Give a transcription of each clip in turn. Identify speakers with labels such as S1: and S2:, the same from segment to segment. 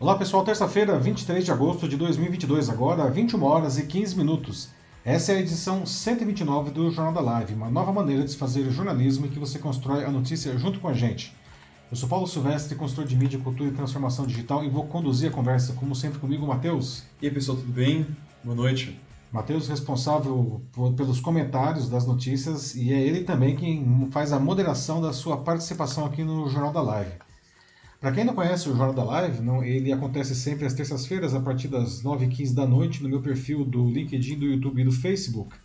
S1: Olá pessoal, terça-feira, 23 de agosto de 2022, agora 21 horas e 15 minutos. Essa é a edição 129 do Jornal da Live, uma nova maneira de se fazer jornalismo em que você constrói a notícia junto com a gente. Eu sou Paulo Silvestre, consultor de mídia, cultura e transformação digital e vou conduzir a conversa, como sempre comigo, Matheus.
S2: E aí pessoal, tudo bem? Boa noite.
S1: Matheus, responsável por, pelos comentários das notícias, e é ele também quem faz a moderação da sua participação aqui no Jornal da Live. Para quem não conhece o Jornal da Live, não, ele acontece sempre às terças-feiras, a partir das 9h15 da noite, no meu perfil do LinkedIn, do YouTube e do Facebook.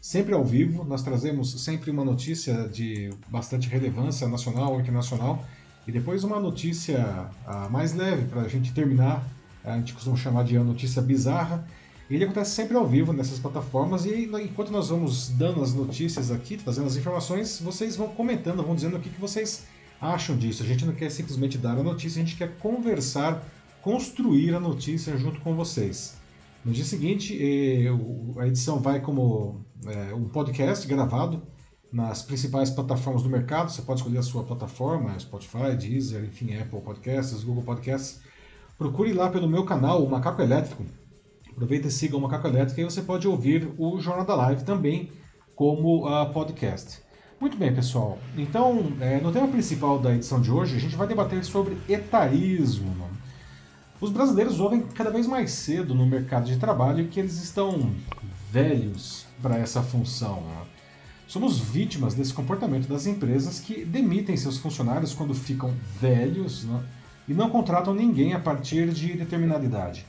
S1: Sempre ao vivo, nós trazemos sempre uma notícia de bastante relevância nacional ou internacional, e depois uma notícia uh, mais leve, para a gente terminar, a gente costuma chamar de notícia bizarra. Ele acontece sempre ao vivo nessas plataformas, e enquanto nós vamos dando as notícias aqui, trazendo as informações, vocês vão comentando, vão dizendo o que, que vocês acham disso. A gente não quer simplesmente dar a notícia, a gente quer conversar, construir a notícia junto com vocês. No dia seguinte, eh, a edição vai como eh, um podcast gravado nas principais plataformas do mercado. Você pode escolher a sua plataforma, Spotify, Deezer, enfim, Apple Podcasts, Google Podcasts. Procure lá pelo meu canal, o Macaco Elétrico. Aproveita e siga o Macaco Elétrico e você pode ouvir o Jornal da Live também como uh, podcast. Muito bem, pessoal. Então, é, no tema principal da edição de hoje, a gente vai debater sobre etarismo. Os brasileiros ouvem cada vez mais cedo no mercado de trabalho que eles estão velhos para essa função. Né? Somos vítimas desse comportamento das empresas que demitem seus funcionários quando ficam velhos né? e não contratam ninguém a partir de determinada idade.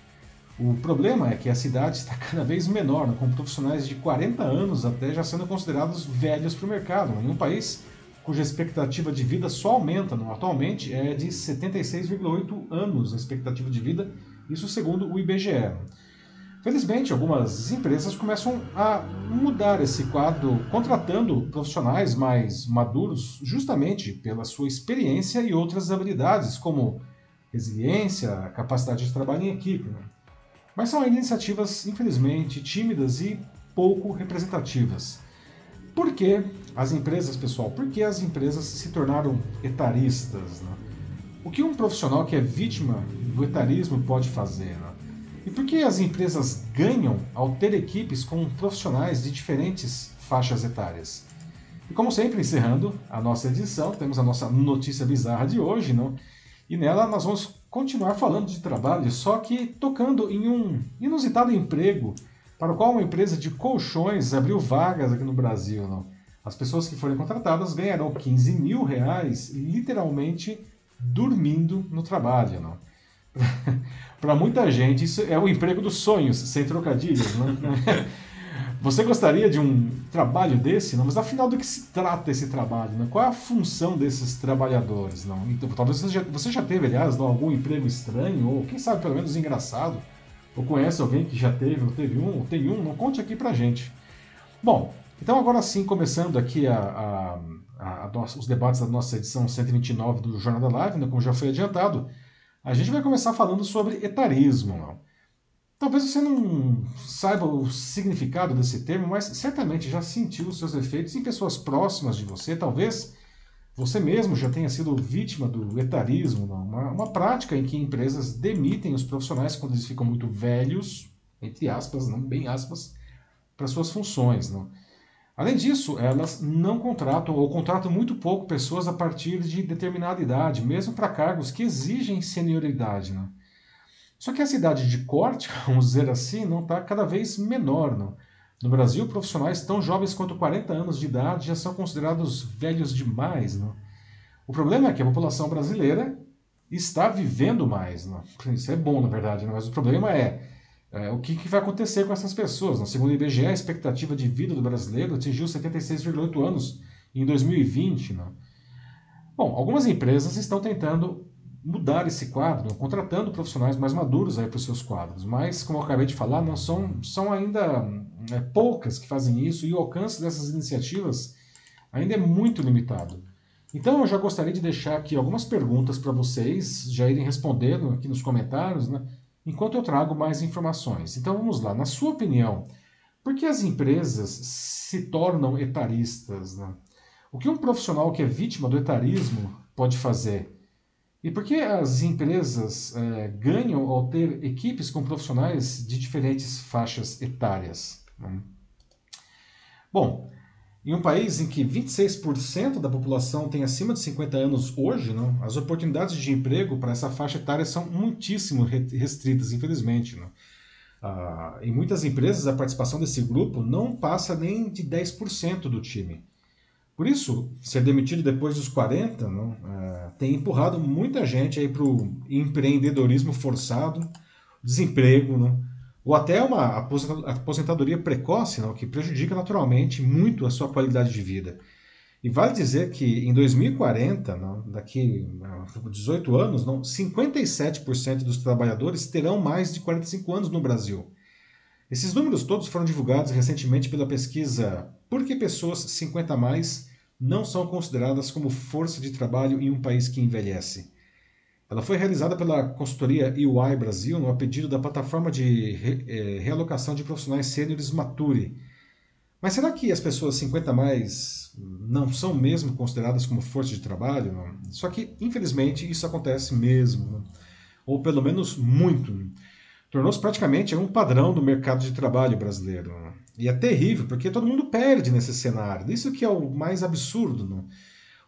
S1: O problema é que a cidade está cada vez menor, com profissionais de 40 anos até já sendo considerados velhos para o mercado, em um país cuja expectativa de vida só aumenta. Atualmente é de 76,8 anos a expectativa de vida, isso segundo o IBGE. Felizmente, algumas empresas começam a mudar esse quadro, contratando profissionais mais maduros, justamente pela sua experiência e outras habilidades, como resiliência, capacidade de trabalho em equipe. Mas são iniciativas, infelizmente, tímidas e pouco representativas. Por que as empresas, pessoal? Por que as empresas se tornaram etaristas? Né? O que um profissional que é vítima do etarismo pode fazer? Né? E por que as empresas ganham ao ter equipes com profissionais de diferentes faixas etárias? E como sempre, encerrando a nossa edição, temos a nossa notícia bizarra de hoje, não? e nela nós vamos continuar falando de trabalho, só que tocando em um inusitado emprego para o qual uma empresa de colchões abriu vagas aqui no Brasil. Não? As pessoas que forem contratadas ganharão 15 mil reais literalmente dormindo no trabalho. Não? para muita gente, isso é o emprego dos sonhos, sem trocadilhos. Não? Você gostaria de um trabalho desse? Não, mas afinal do que se trata esse trabalho? Né? Qual é a função desses trabalhadores? Não? Então, talvez você já, você já teve, aliás, não, algum emprego estranho, ou quem sabe pelo menos engraçado, ou conhece alguém que já teve, ou teve um, ou tem um, não conte aqui pra gente. Bom, então agora sim, começando aqui a, a, a os debates da nossa edição 129 do Jornal da Live, né, como já foi adiantado, a gente vai começar falando sobre etarismo. Não? Talvez você não saiba o significado desse termo, mas certamente já sentiu os seus efeitos em pessoas próximas de você. Talvez você mesmo já tenha sido vítima do etarismo, uma, uma prática em que empresas demitem os profissionais quando eles ficam muito velhos, entre aspas, não bem aspas, para suas funções. Não? Além disso, elas não contratam ou contratam muito pouco pessoas a partir de determinada idade, mesmo para cargos que exigem senioridade. Não? Só que a cidade de corte, vamos dizer assim, não está cada vez menor. Não? No Brasil, profissionais tão jovens quanto 40 anos de idade já são considerados velhos demais. Não? O problema é que a população brasileira está vivendo mais. Não? Isso é bom, na verdade, não? mas o problema é, é o que, que, vai acontecer com essas pessoas. Não? Segundo o IBGE, a expectativa de vida do brasileiro atingiu 76,8 anos em 2020. Não? Bom, algumas empresas estão tentando mudar esse quadro, contratando profissionais mais maduros para os seus quadros. Mas, como eu acabei de falar, não são, são ainda é, poucas que fazem isso e o alcance dessas iniciativas ainda é muito limitado. Então, eu já gostaria de deixar aqui algumas perguntas para vocês já irem respondendo aqui nos comentários, né, enquanto eu trago mais informações. Então, vamos lá. Na sua opinião, por que as empresas se tornam etaristas? Né? O que um profissional que é vítima do etarismo pode fazer? E por que as empresas é, ganham ao ter equipes com profissionais de diferentes faixas etárias? Né? Bom, em um país em que 26% da população tem acima de 50 anos hoje, não, as oportunidades de emprego para essa faixa etária são muitíssimo restritas, infelizmente. Não. Ah, em muitas empresas, a participação desse grupo não passa nem de 10% do time. Por isso, ser demitido depois dos 40 não, é, tem empurrado muita gente para o empreendedorismo forçado, desemprego, não, ou até uma aposentadoria precoce, não, que prejudica naturalmente muito a sua qualidade de vida. E vale dizer que em 2040, não, daqui a 18 anos, não, 57% dos trabalhadores terão mais de 45 anos no Brasil. Esses números todos foram divulgados recentemente pela pesquisa Por que pessoas 50 a mais não são consideradas como força de trabalho em um país que envelhece? Ela foi realizada pela consultoria EY Brasil no pedido da plataforma de re, é, realocação de profissionais sêniores Mature. Mas será que as pessoas 50 a mais não são mesmo consideradas como força de trabalho? Só que, infelizmente, isso acontece mesmo, ou pelo menos muito. Tornou-se praticamente um padrão do mercado de trabalho brasileiro. E é terrível, porque todo mundo perde nesse cenário. Isso que é o mais absurdo.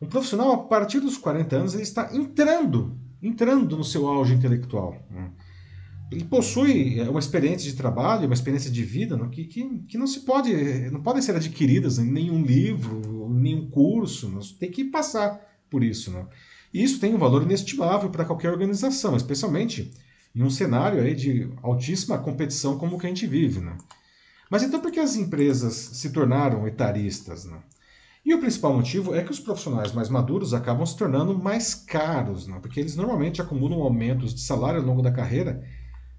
S1: Um profissional, a partir dos 40 anos, ele está entrando entrando no seu auge intelectual. Né? Ele possui é, uma experiência de trabalho, uma experiência de vida né? que, que, que não se pode, não podem ser adquiridas em nenhum livro, em nenhum curso. Né? Tem que passar por isso. Né? E isso tem um valor inestimável para qualquer organização, especialmente em um cenário aí de altíssima competição como o que a gente vive. Né? Mas então por que as empresas se tornaram etaristas? Né? E o principal motivo é que os profissionais mais maduros acabam se tornando mais caros, né? porque eles normalmente acumulam aumentos de salário ao longo da carreira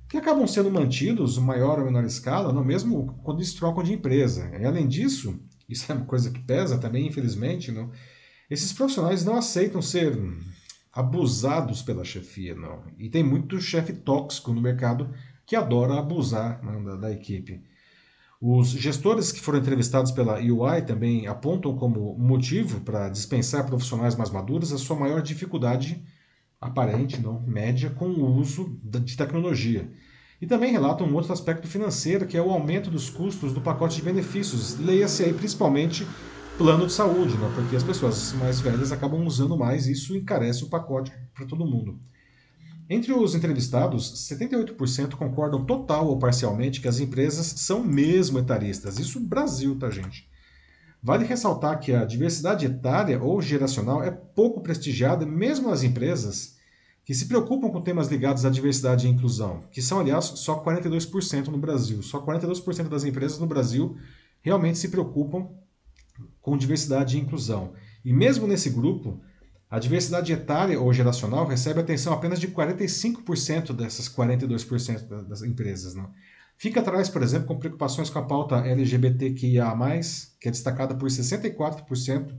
S1: que acabam sendo mantidos, maior ou menor escala, não mesmo quando eles trocam de empresa. E além disso, isso é uma coisa que pesa também, infelizmente, não? esses profissionais não aceitam ser abusados pela chefia. Não? E tem muito chefe tóxico no mercado que adora abusar não, da, da equipe. Os gestores que foram entrevistados pela UI também apontam como motivo para dispensar profissionais mais maduros a sua maior dificuldade aparente, não média, com o uso de tecnologia. E também relatam um outro aspecto financeiro, que é o aumento dos custos do pacote de benefícios. Leia-se aí principalmente plano de saúde, não? porque as pessoas mais velhas acabam usando mais e isso encarece o pacote para todo mundo. Entre os entrevistados, 78% concordam total ou parcialmente que as empresas são mesmo etaristas. Isso Brasil, tá, gente? Vale ressaltar que a diversidade etária ou geracional é pouco prestigiada mesmo nas empresas que se preocupam com temas ligados à diversidade e inclusão, que são, aliás, só 42% no Brasil. Só 42% das empresas no Brasil realmente se preocupam com diversidade e inclusão. E mesmo nesse grupo, a diversidade etária ou geracional recebe atenção apenas de 45% dessas 42% das empresas. Né? Fica atrás, por exemplo, com preocupações com a pauta LGBTQIA, que é destacada por 64%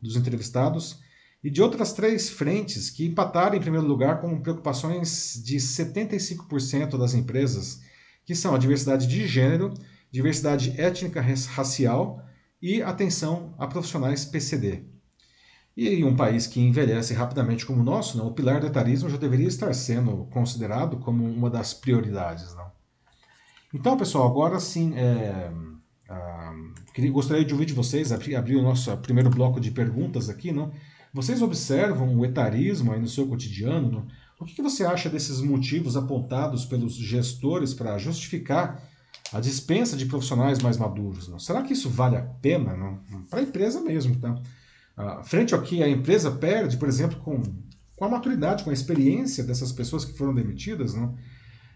S1: dos entrevistados, e de outras três frentes que empataram em primeiro lugar com preocupações de 75% das empresas, que são a diversidade de gênero, diversidade étnica racial e atenção a profissionais PCD. E em um país que envelhece rapidamente como o nosso, não, o pilar do etarismo já deveria estar sendo considerado como uma das prioridades. Não? Então, pessoal, agora sim, é, ah, queria, gostaria de ouvir de vocês, abrir, abrir o nosso primeiro bloco de perguntas aqui. Não? Vocês observam o etarismo aí no seu cotidiano? Não? O que, que você acha desses motivos apontados pelos gestores para justificar a dispensa de profissionais mais maduros? Não? Será que isso vale a pena? Para a empresa mesmo, tá? Uh, frente ao que a empresa perde, por exemplo, com, com a maturidade, com a experiência dessas pessoas que foram demitidas, não?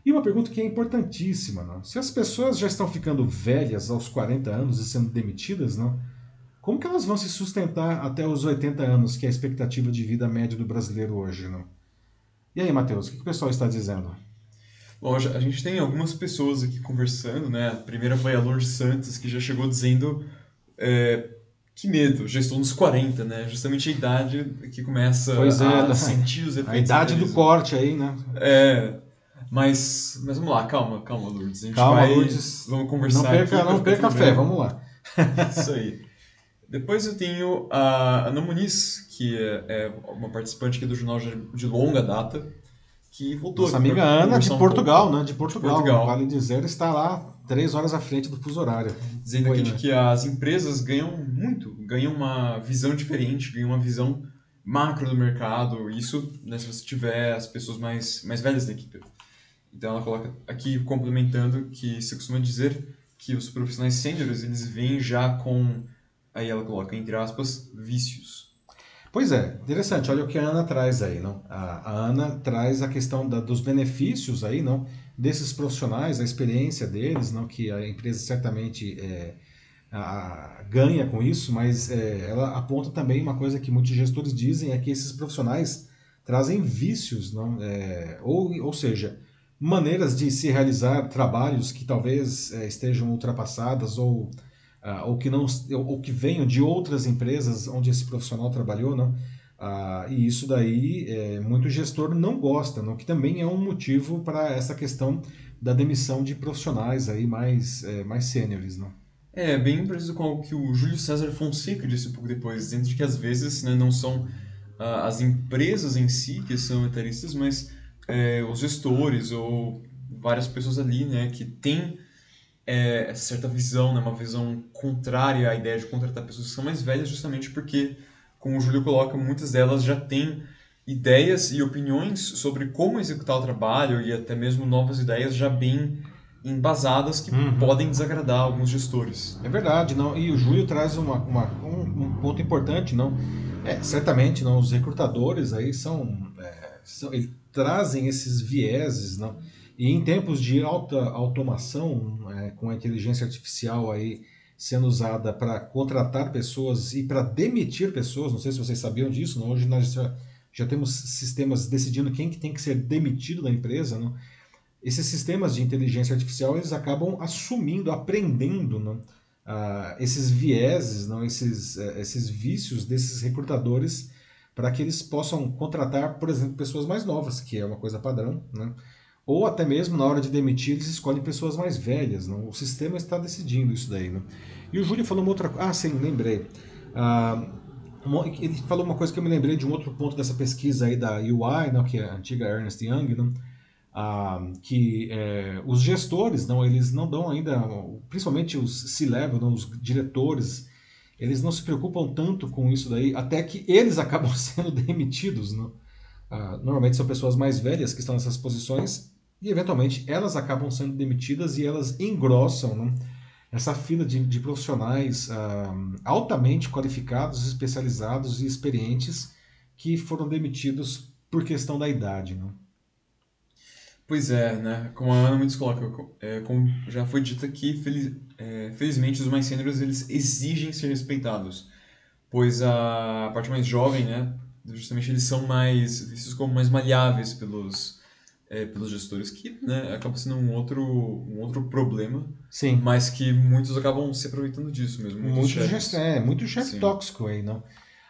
S1: E uma pergunta que é importantíssima, não? Se as pessoas já estão ficando velhas aos 40 anos e sendo demitidas, não? Como que elas vão se sustentar até os 80 anos, que é a expectativa de vida média do brasileiro hoje, não? E aí, Matheus, o que o pessoal está dizendo?
S2: Bom, a gente tem algumas pessoas aqui conversando, né? A primeira foi a Lourdes Santos, que já chegou dizendo é, que medo, já estou nos 40, né? Justamente a idade que começa
S1: pois é,
S2: a
S1: né?
S2: sentir os efeitos.
S1: A idade do corte aí, né?
S2: É. Mas, mas vamos lá, calma, calma, Lourdes. A gente
S1: calma,
S2: vai,
S1: Lourdes.
S2: Vamos conversar.
S1: Não perca,
S2: aqui,
S1: não perca a fé, vamos lá.
S2: Isso aí. Depois eu tenho a Ana Muniz, que é, é uma participante aqui do jornal de longa data, que voltou.
S1: Nossa amiga Ana de Portugal, um né? De Portugal. de Portugal. Vale dizer, está lá três horas à frente do fuso horário.
S2: Dizendo aqui né? que as empresas ganham muito, ganham uma visão diferente, ganham uma visão macro do mercado, isso né, se você tiver as pessoas mais, mais velhas da equipe. Então ela coloca aqui complementando que se costuma dizer que os profissionais sêniores eles vêm já com aí ela coloca entre aspas vícios.
S1: Pois é, interessante. Olha o que a Ana traz aí, não? A, a Ana traz a questão da, dos benefícios aí, não? Desses profissionais, a experiência deles, não? Que a empresa certamente é, a, ganha com isso, mas é, ela aponta também uma coisa que muitos gestores dizem é que esses profissionais trazem vícios, não? É, ou, ou seja, maneiras de se realizar trabalhos que talvez é, estejam ultrapassadas ou, uh, ou que não ou que venham de outras empresas onde esse profissional trabalhou, não? Uh, e isso daí é, muito gestor não gosta, não? que também é um motivo para essa questão da demissão de profissionais aí mais, é, mais sêniores. Não?
S2: É, bem parecido com o que o Júlio César Fonseca disse um pouco depois, dizendo de que às vezes né, não são uh, as empresas em si que são etaristas, mas é, os gestores ou várias pessoas ali, né, que têm é, essa certa visão, né, uma visão contrária à ideia de contratar pessoas que são mais velhas, justamente porque, como o Júlio coloca, muitas delas já têm ideias e opiniões sobre como executar o trabalho e até mesmo novas ideias já bem embasadas que uhum. podem desagradar alguns gestores.
S1: É verdade, não. E o Júlio traz uma, uma um, um, ponto importante, não. É, certamente, não. Os recrutadores aí são, é, são eles trazem esses vieses, não. E em tempos de alta automação, é, com a inteligência artificial aí sendo usada para contratar pessoas e para demitir pessoas, não sei se vocês sabiam disso, não? hoje nós já, já temos sistemas decidindo quem que tem que ser demitido da empresa, não? esses sistemas de inteligência artificial eles acabam assumindo, aprendendo né, uh, esses vieses, não, esses, uh, esses vícios desses recrutadores para que eles possam contratar, por exemplo, pessoas mais novas, que é uma coisa padrão, né? Ou até mesmo na hora de demitir eles escolhem pessoas mais velhas. Não? O sistema está decidindo isso daí. Né? E o Júlio falou uma outra coisa. Ah, sim, lembrei. Uh, ele falou uma coisa que eu me lembrei de um outro ponto dessa pesquisa aí da UI, não, que é a antiga Ernst Young, não? ah, que é, os gestores não eles não dão ainda principalmente os C-level os diretores eles não se preocupam tanto com isso daí até que eles acabam sendo demitidos não? Ah, normalmente são pessoas mais velhas que estão nessas posições e eventualmente elas acabam sendo demitidas e elas engrossam não? essa fila de, de profissionais ah, altamente qualificados especializados e experientes que foram demitidos por questão da idade não?
S2: Pois é, né? Como a Ana muitos coloca, é, como já foi dito aqui, feliz, é, felizmente os mais sêniores eles exigem ser respeitados, pois a parte mais jovem, né? Justamente eles são mais vistos como mais maleáveis pelos é, pelos gestores, que né, acaba sendo um outro um outro problema,
S1: Sim.
S2: mas que muitos acabam se aproveitando disso mesmo.
S1: Muito chefe, é, muito chefe tóxico aí, não?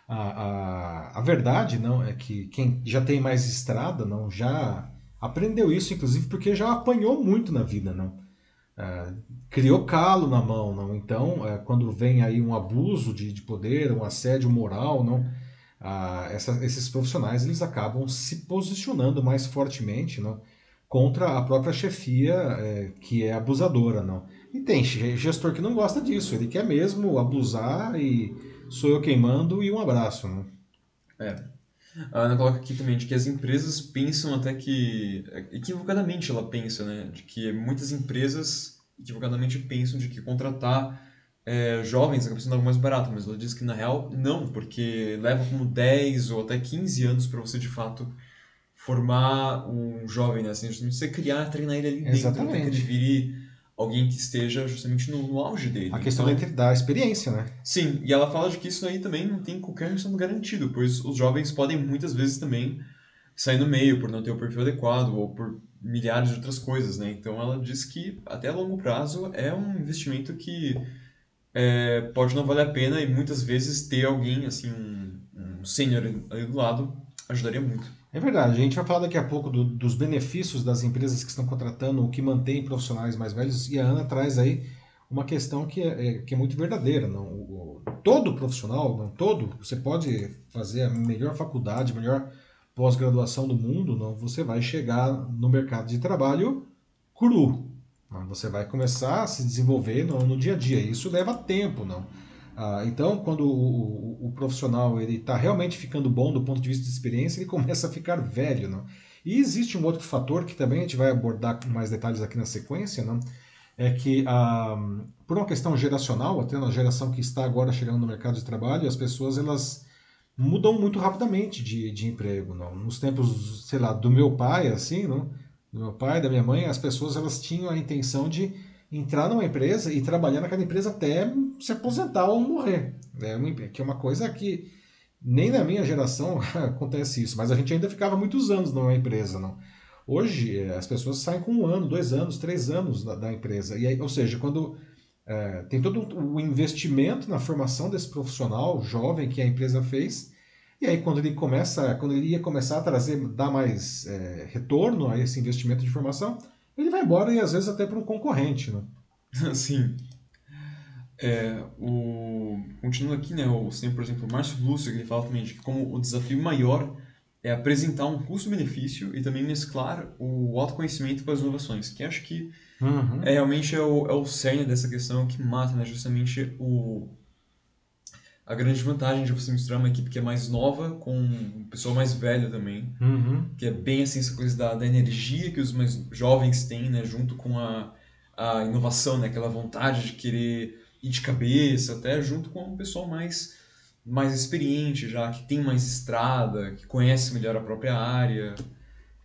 S1: A, a, a verdade não é que quem já tem mais estrada não já aprendeu isso, inclusive, porque já apanhou muito na vida, não? É, criou calo na mão, não? Então, é, quando vem aí um abuso de, de poder, um assédio moral, não? Ah, essa, esses profissionais eles acabam se posicionando mais fortemente, não? Contra a própria chefia é, que é abusadora, não? E tem gestor que não gosta disso, ele quer mesmo abusar e sou eu queimando e um abraço, não?
S2: É. A Ana coloca aqui também de que as empresas pensam até que. Equivocadamente ela pensa, né? De que muitas empresas equivocadamente pensam de que contratar é, jovens acaba sendo algo mais barato, mas ela diz que na real não, porque leva como 10 ou até 15 anos para você de fato formar um jovem, né? Assim, você criar, treinar ele ali dentro,
S1: Exatamente.
S2: até que ele vire alguém que esteja justamente no, no auge dele.
S1: A questão então, da experiência, né?
S2: Sim, e ela fala de que isso aí também não tem qualquer questão garantido, pois os jovens podem muitas vezes também sair no meio por não ter o perfil adequado ou por milhares de outras coisas, né? Então ela diz que até a longo prazo é um investimento que é, pode não valer a pena e muitas vezes ter alguém, assim, um, um sênior ali do lado ajudaria muito.
S1: É verdade, a gente vai falar daqui a pouco do, dos benefícios das empresas que estão contratando, o que mantém profissionais mais velhos, e a Ana traz aí uma questão que é, é que é muito verdadeira. Não? O, todo profissional, não todo, você pode fazer a melhor faculdade, a melhor pós-graduação do mundo, não, você vai chegar no mercado de trabalho cru. Você vai começar a se desenvolver no, no dia a dia. Isso leva tempo, não. Ah, então, quando o, o, o profissional ele está realmente ficando bom do ponto de vista de experiência, ele começa a ficar velho, não? E existe um outro fator que também a gente vai abordar com mais detalhes aqui na sequência, não? É que ah, por uma questão geracional, até na geração que está agora chegando no mercado de trabalho, as pessoas elas mudam muito rapidamente de, de emprego, não? Nos tempos, sei lá, do meu pai, assim, não? Do meu pai, da minha mãe, as pessoas elas tinham a intenção de entrar numa empresa e trabalhar naquela empresa até se aposentar ou morrer. É uma, que é uma coisa que nem na minha geração acontece isso, mas a gente ainda ficava muitos anos numa empresa, não. Hoje eh, as pessoas saem com um ano, dois anos, três anos da, da empresa. E aí, ou seja, quando é, tem todo o investimento na formação desse profissional jovem que a empresa fez, e aí quando ele começa, quando ele ia começar a trazer, dar mais é, retorno a esse investimento de formação, ele vai embora e às vezes até para um concorrente, né?
S2: Sim. É, o... Continuando aqui, né, o, tem, por exemplo, o Márcio Lúcio, que ele fala também de que como o desafio maior é apresentar um custo-benefício e também mesclar o autoconhecimento com as inovações, que acho que uhum. é, realmente é o, é o cerne dessa questão que mata né, justamente o, a grande vantagem de você misturar uma equipe que é mais nova com um pessoal mais velho também,
S1: uhum.
S2: que é bem assim essa coisa da, da energia que os mais jovens têm, né, junto com a, a inovação, né, aquela vontade de querer ir de cabeça, até junto com um pessoal mais mais experiente já, que tem mais estrada, que conhece melhor a própria área.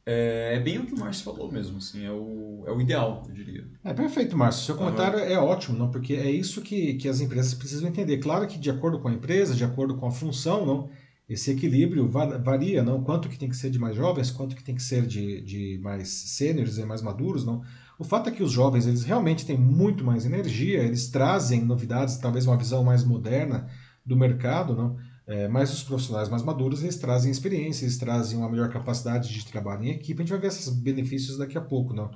S2: É, é, bem o que o Márcio falou mesmo, assim, é o, é o ideal, eu diria.
S1: É perfeito, Márcio. Seu comentário uhum. é ótimo, não? porque é isso que, que as empresas precisam entender. Claro que de acordo com a empresa, de acordo com a função, não, esse equilíbrio varia, não? Quanto que tem que ser de mais jovens, quanto que tem que ser de, de mais sêniores e mais maduros, não? O fato é que os jovens, eles realmente têm muito mais energia, eles trazem novidades, talvez uma visão mais moderna do mercado, não? É, mas os profissionais mais maduros, eles trazem experiência, eles trazem uma melhor capacidade de trabalho em equipe. A gente vai ver esses benefícios daqui a pouco, não?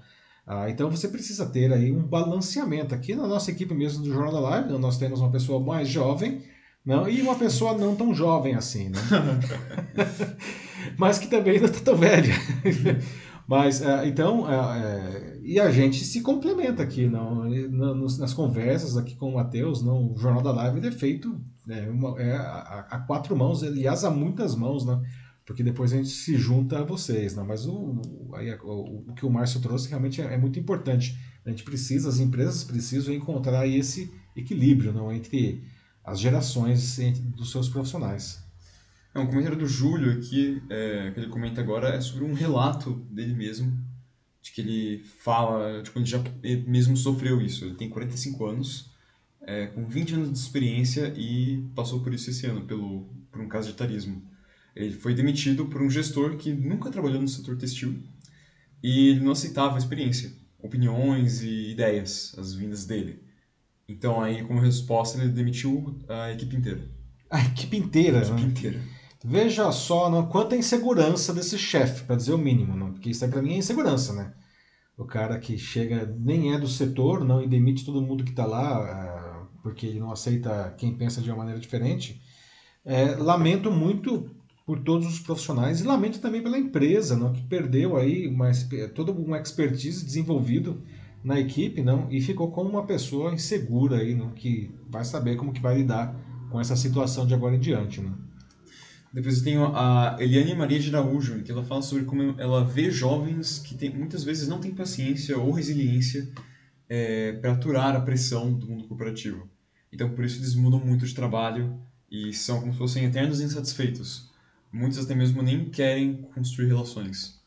S1: Ah, então você precisa ter aí um balanceamento. Aqui na nossa equipe mesmo do Jornal da Live, nós temos uma pessoa mais jovem não, e uma pessoa não tão jovem assim, né? mas que também não está tão velha. Mas, é, então, é, é, e a gente se complementa aqui, não, nas conversas aqui com o Matheus, não, o Jornal da Live é feito é, uma, é a, a, quatro mãos, aliás, a muitas mãos, né? Porque depois a gente se junta a vocês, né? Mas o, aí, o, o que o Márcio trouxe realmente é, é, muito importante. A gente precisa, as empresas precisam encontrar esse equilíbrio não? entre as gerações entre, dos seus profissionais.
S2: É um comentário do Júlio aqui, é, que ele comenta agora, é sobre um relato dele mesmo, de que ele fala, tipo, ele já ele mesmo sofreu isso. Ele tem 45 anos, é, com 20 anos de experiência e passou por isso esse ano, pelo, por um caso de etarismo. Ele foi demitido por um gestor que nunca trabalhou no setor textil e ele não aceitava a experiência, opiniões e ideias, as vindas dele. Então, aí, como resposta, ele demitiu a equipe inteira.
S1: A equipe inteira,
S2: a equipe
S1: né?
S2: inteira.
S1: Veja só não, quanta insegurança desse chefe, para dizer o mínimo, não? porque isso aí para mim é insegurança, né? O cara que chega, nem é do setor, não, e demite todo mundo que está lá, porque ele não aceita quem pensa de uma maneira diferente. É, lamento muito por todos os profissionais e lamento também pela empresa, não, que perdeu aí uma, toda uma expertise desenvolvido na equipe, não, e ficou com uma pessoa insegura aí, não, que vai saber como que vai lidar com essa situação de agora em diante, não.
S2: Depois eu tenho a Eliane Maria de Araújo, que ela fala sobre como ela vê jovens que tem, muitas vezes não têm paciência ou resiliência é, para aturar a pressão do mundo corporativo. Então, por isso, eles mudam muito de trabalho e são como se fossem eternos insatisfeitos. Muitos até mesmo nem querem construir relações.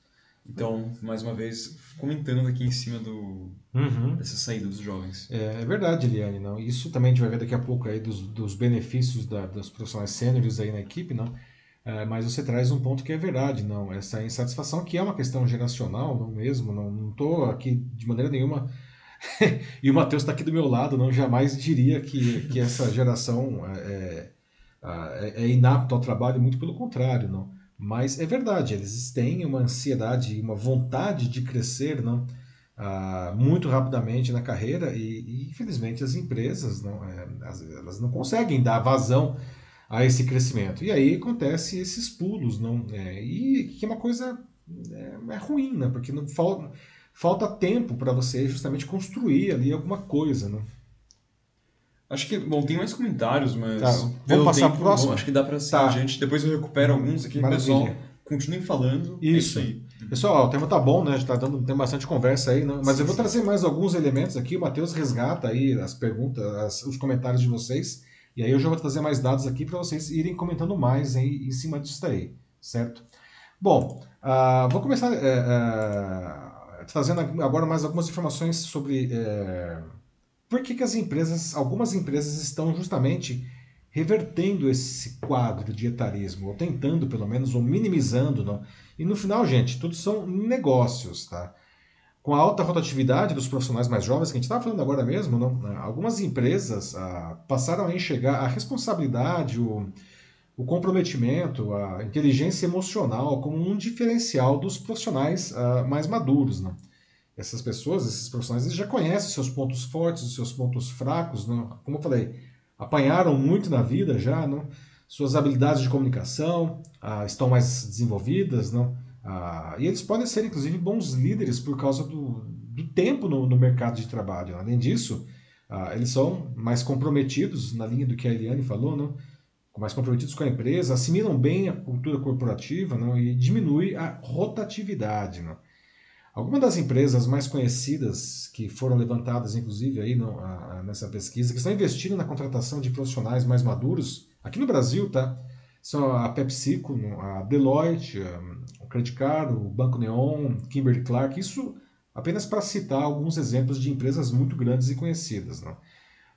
S2: Então, mais uma vez, comentando aqui em cima do,
S1: uhum.
S2: dessa saída dos jovens.
S1: É, é, verdade, Eliane. Não? Isso também a gente vai ver daqui a pouco aí dos, dos benefícios da, dos profissionais sêniores aí na equipe, não? É, mas você traz um ponto que é verdade, não? Essa insatisfação que é uma questão geracional, não mesmo? Não estou aqui de maneira nenhuma e o Matheus está aqui do meu lado, não jamais diria que, que essa geração é, é, é inapta ao trabalho, muito pelo contrário, não. Mas é verdade, eles têm uma ansiedade, uma vontade de crescer, não. uh, muito rapidamente na carreira e, e infelizmente as empresas não, é, elas não conseguem dar vazão a esse crescimento. E aí acontece esses pulos, não é, e que é uma coisa é, é ruim, né? Porque não falta, falta tempo para você justamente construir ali alguma coisa, né?
S2: Acho que, bom, tem mais comentários, mas.
S1: Tá, vamos passar para o próximo?
S2: Bom, acho que dá para seguir tá. gente. Depois eu recupero alguns aqui. Maravilha. Pessoal, continuem falando.
S1: É isso. É isso aí. Pessoal, o tema tá bom, né? Tá dando, tem bastante conversa aí, né? mas sim, eu vou sim. trazer mais alguns elementos aqui. O Matheus resgata aí as perguntas, as, os comentários de vocês. E aí eu já vou trazer mais dados aqui para vocês irem comentando mais aí, em cima disso daí, certo? Bom, uh, vou começar é, é, trazendo agora mais algumas informações sobre é, por que, que as empresas, algumas empresas estão justamente revertendo esse quadro de etarismo, ou tentando pelo menos, ou minimizando. Não? E no final, gente, tudo são negócios, tá? Com a alta rotatividade dos profissionais mais jovens, que a gente estava falando agora mesmo, não? algumas empresas ah, passaram a enxergar a responsabilidade, o, o comprometimento, a inteligência emocional como um diferencial dos profissionais ah, mais maduros. Não? Essas pessoas, esses profissionais, eles já conhecem seus pontos fortes, seus pontos fracos. Não? Como eu falei, apanharam muito na vida já, não? suas habilidades de comunicação ah, estão mais desenvolvidas. Não? Ah, e eles podem ser, inclusive, bons líderes por causa do, do tempo no, no, mercado de trabalho. Além disso, ah, eles são mais comprometidos, na linha do que a Eliane falou, não? mais comprometidos com a empresa, assimilam bem a cultura corporativa não? e diminui a rotatividade. Não? Algumas das empresas mais conhecidas que foram levantadas, inclusive, aí no, a, nessa pesquisa, que estão investindo na contratação de profissionais mais maduros, aqui no Brasil, tá? São a PepsiCo, a Deloitte, o Credit Card, o Banco Neon, Kimberly Clark, isso apenas para citar alguns exemplos de empresas muito grandes e conhecidas. Não?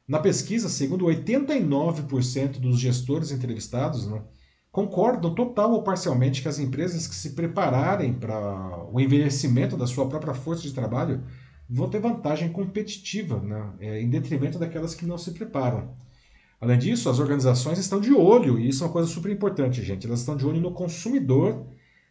S1: Na pesquisa, segundo 89% dos gestores entrevistados, né, concordam total ou parcialmente que as empresas que se prepararem para o envelhecimento da sua própria força de trabalho vão ter vantagem competitiva, né, é, em detrimento daquelas que não se preparam. Além disso, as organizações estão de olho, e isso é uma coisa super importante, gente, elas estão de olho no consumidor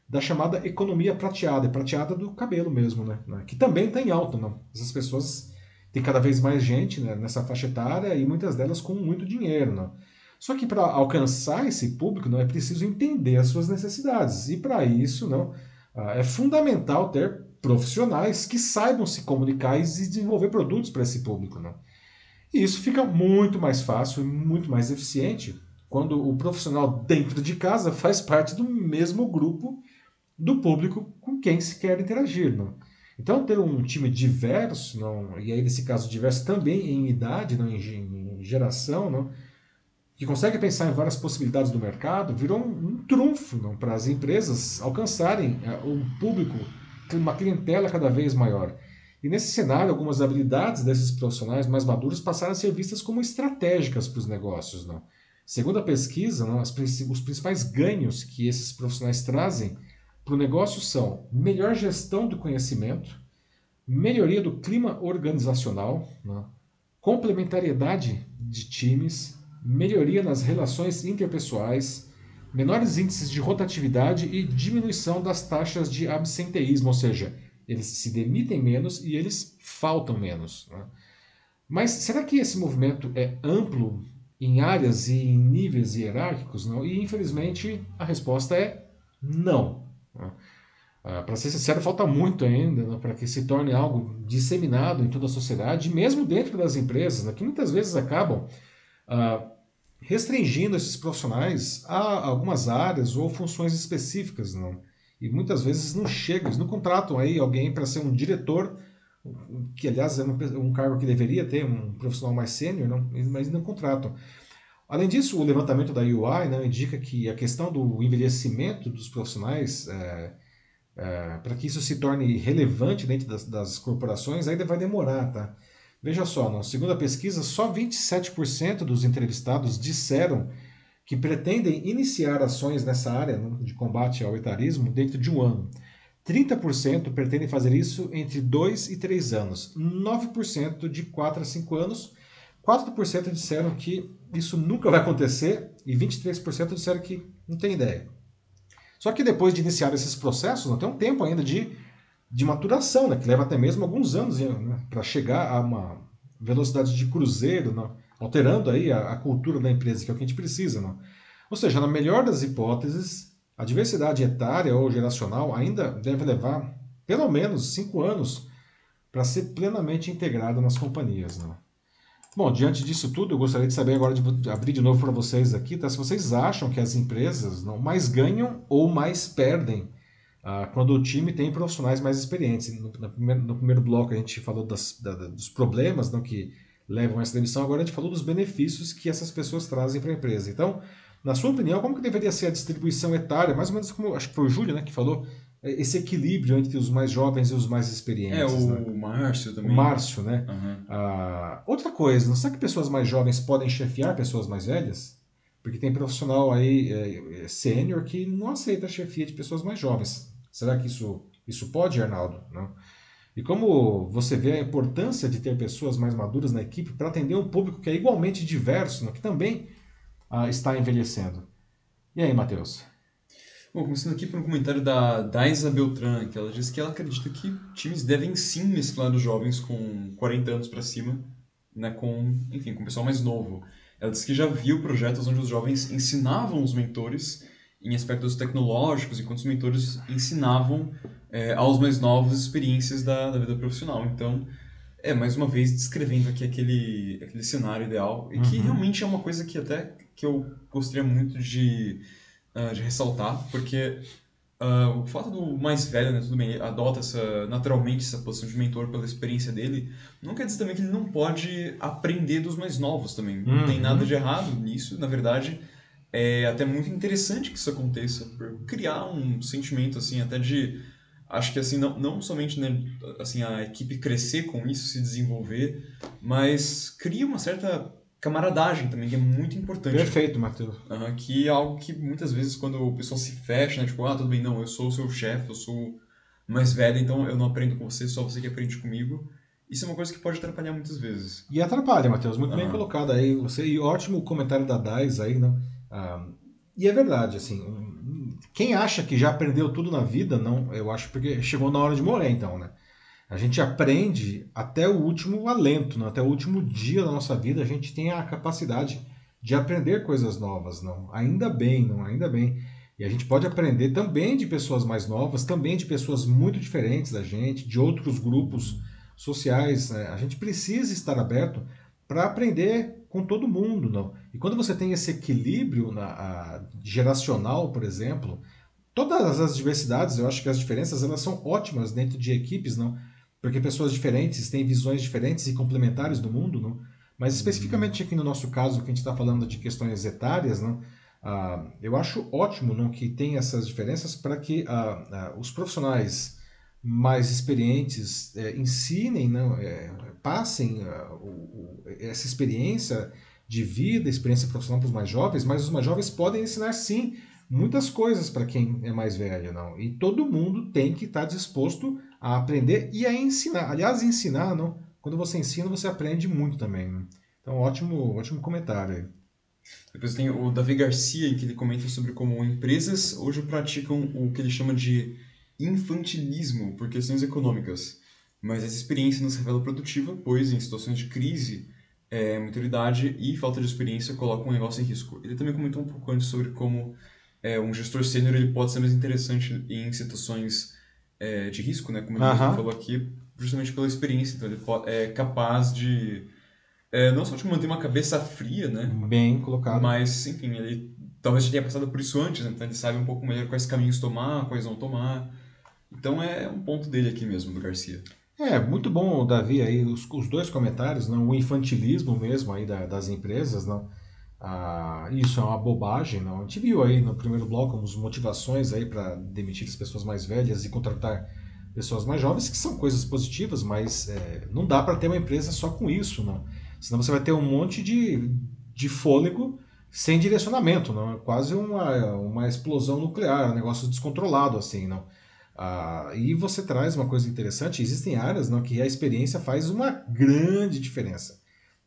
S1: da chamada economia prateada, prateada do cabelo mesmo, né, né que também está em alta. Né? Essas pessoas tem cada vez mais gente né, nessa faixa etária e muitas delas com muito dinheiro. Né? Só que para alcançar esse público não é preciso entender as suas necessidades. E para isso não, ah, é fundamental ter profissionais que saibam se comunicar e desenvolver produtos para esse público. Não? E isso fica muito mais fácil e muito mais eficiente quando o profissional dentro de casa faz parte do mesmo grupo do público com quem se quer interagir. Não? Então, ter um time diverso, não, e aí nesse caso diverso também em idade, não, em, em geração, não, que consegue pensar em várias possibilidades do mercado, virou um, um trunfo para as empresas alcançarem é, um público, uma clientela cada vez maior. E nesse cenário, algumas habilidades desses profissionais mais maduros passaram a ser vistas como estratégicas para os negócios. Não? Segundo a pesquisa, não, as, os principais ganhos que esses profissionais trazem para o negócio são melhor gestão do conhecimento, melhoria do clima organizacional, né? complementariedade de times, melhoria nas relações interpessoais, menores índices de rotatividade e diminuição das taxas de absenteísmo, ou seja, eles se demitem menos e eles faltam menos. Né? Mas será que esse movimento é amplo em áreas e em níveis hierárquicos? Não? E infelizmente a resposta é não. Né? Ah, para ser sincero, falta muito ainda né, para que se torne algo disseminado em toda a sociedade, mesmo dentro das empresas, né, que muitas vezes acabam ah, restringindo esses profissionais a algumas áreas ou funções específicas. E muitas vezes não chegam, eles não contratam aí alguém para ser um diretor, que aliás é um, um, cargo que deveria ter um profissional mais sênior, não, mas não contratam. Além disso, o levantamento da UI né, indica que a questão do envelhecimento dos profissionais, é, é, para que isso se torne relevante dentro das, das, corporações, ainda vai demorar. Tá? Veja só, na segunda pesquisa, só 27% dos entrevistados disseram que pretendem iniciar ações nessa área né, de combate ao etarismo dentro de um ano. 30% pretendem fazer isso entre 2 e 3 anos, 9% de 4 a 5 anos 4% disseram que isso nunca vai acontecer e 23% disseram que não tem ideia. Só que depois de iniciar esses processos, não tem um tempo ainda de de maturação, né? que leva até mesmo alguns anos né? para chegar a uma velocidade de cruzeiro, né? Alterando aí a, a, cultura da empresa, que é o que a gente precisa. Né? Ou seja, na melhor das hipóteses, a diversidade etária ou geracional ainda deve levar pelo menos cinco anos para ser plenamente integrada nas companhias. Bom, diante disso tudo, eu gostaria de saber agora de abrir de novo para vocês aqui, tá? Se vocês acham que as empresas não mais ganham ou mais perdem ah, quando o time tem profissionais mais experientes. No, no, primeiro, no primeiro, bloco a gente falou das, da, dos problemas não, que levam essa demissão, agora a gente falou dos benefícios que essas pessoas trazem para a empresa. Então, na sua opinião, como que deveria ser a distribuição etária? Mais ou menos como, acho que foi o Júlio né, que falou, é, esse equilíbrio entre os mais jovens e os mais experientes.
S2: É, o
S1: né?
S2: Márcio também.
S1: O Márcio, né? Uhum. Ah, outra coisa, não será que pessoas mais jovens podem chefiar pessoas mais velhas? Porque tem profissional aí é, é, sênior que não aceita a chefia de pessoas mais jovens. Será que isso, isso pode, Arnaldo? Não? E como você vê a importância de ter pessoas mais maduras na equipe para atender um público que é igualmente diverso, que também ah, está envelhecendo? E aí, Matheus?
S2: Bom, começando aqui por um comentário da Daisa Beltran, que ela diz que ela acredita que times devem sim mesclar os jovens com 40 anos para cima, né, com, enfim, com o pessoal mais novo. Ela diz que já viu projetos onde os jovens ensinavam os mentores em aspectos tecnológicos, enquanto os mentores ensinavam é, aos mais novos experiências da, da vida profissional. Então, é, mais uma vez, descrevendo aqui aquele, aquele cenário ideal, e que uhum. realmente é uma coisa que até que eu gostaria muito de uh, de ressaltar, porque uh, o fato do mais velho, né, tudo bem, adota essa, naturalmente essa posição de mentor pela experiência dele, não quer dizer também que ele não pode aprender dos mais novos também. Não uhum. tem nada de errado nisso, na verdade, é até muito interessante que isso aconteça, por criar um sentimento assim até de acho que assim não, não somente né, assim a equipe crescer com isso, se desenvolver, mas cria uma certa camaradagem também, que é muito importante.
S1: Perfeito, Matheus.
S2: Uhum, que é algo que muitas vezes quando o pessoal se fecha, né? Tipo, ah, tudo bem, não, eu sou o seu chefe, eu sou mais velho, então eu não aprendo com você, só você que aprende comigo. Isso é uma coisa que pode atrapalhar muitas vezes.
S1: E atrapalha, Matheus, muito uhum. bem colocado aí. Você, e ótimo comentário da Dais aí, né? Ah, e é verdade, assim, quem acha que já aprendeu tudo na vida, não, eu acho porque chegou na hora de morrer, então, né? A gente aprende até o último alento, né? até o último dia da nossa vida, a gente tem a capacidade de aprender coisas novas, não? Ainda bem, não? Ainda bem. E a gente pode aprender também de pessoas mais novas, também de pessoas muito diferentes da gente, de outros grupos sociais. Né? A gente precisa estar aberto para aprender com todo mundo, não? E quando você tem esse equilíbrio na, a, geracional, por exemplo, todas as diversidades, eu acho que as diferenças elas são ótimas dentro de equipes, não? porque pessoas diferentes têm visões diferentes e complementares do mundo, não? mas especificamente aqui no nosso caso, que a gente está falando de questões etárias, não? Ah, eu acho ótimo não, que tem essas diferenças para que ah, ah, os profissionais mais experientes é, ensinem, não, é, passem o, o, essa experiência de vida, experiência profissional para os mais jovens, mas os mais jovens podem ensinar sim muitas coisas para quem é mais velho, não. E todo mundo tem que estar tá disposto a aprender e a ensinar. Aliás, ensinar, não. Quando você ensina, você aprende muito também. Né? Então, ótimo, ótimo comentário aí.
S2: Depois tem o Davi Garcia, em que ele comenta sobre como empresas hoje praticam o que ele chama de infantilismo por questões econômicas. Mas essa experiência nos revela produtiva, pois em situações de crise, é, maturidade e falta de experiência colocam o negócio em risco. Ele também comentou um pouco antes sobre como é, um gestor sênior ele pode ser mais interessante em situações é, de risco, né? Como ele falou aqui, justamente pela experiência. Então ele é capaz de é, não só de manter uma cabeça fria, né?
S1: Bem colocado.
S2: Mas, enfim, ele talvez já tenha passado por isso antes, né? então ele sabe um pouco melhor quais caminhos tomar, quais não tomar. Então é um ponto dele aqui mesmo, do Garcia.
S1: É, muito bom, Davi, aí os, os dois comentários, não? o infantilismo mesmo aí da, das empresas, não? Ah, isso é uma bobagem, não? A gente viu aí no primeiro bloco as motivações aí para demitir as pessoas mais velhas e contratar pessoas mais jovens, que são coisas positivas, mas é, não dá para ter uma empresa só com isso, não. Senão você vai ter um monte de, de fôlego sem direcionamento, não. É quase uma, uma explosão nuclear, um negócio descontrolado assim, não. Ah, e você traz uma coisa interessante, existem áreas não, que a experiência faz uma grande diferença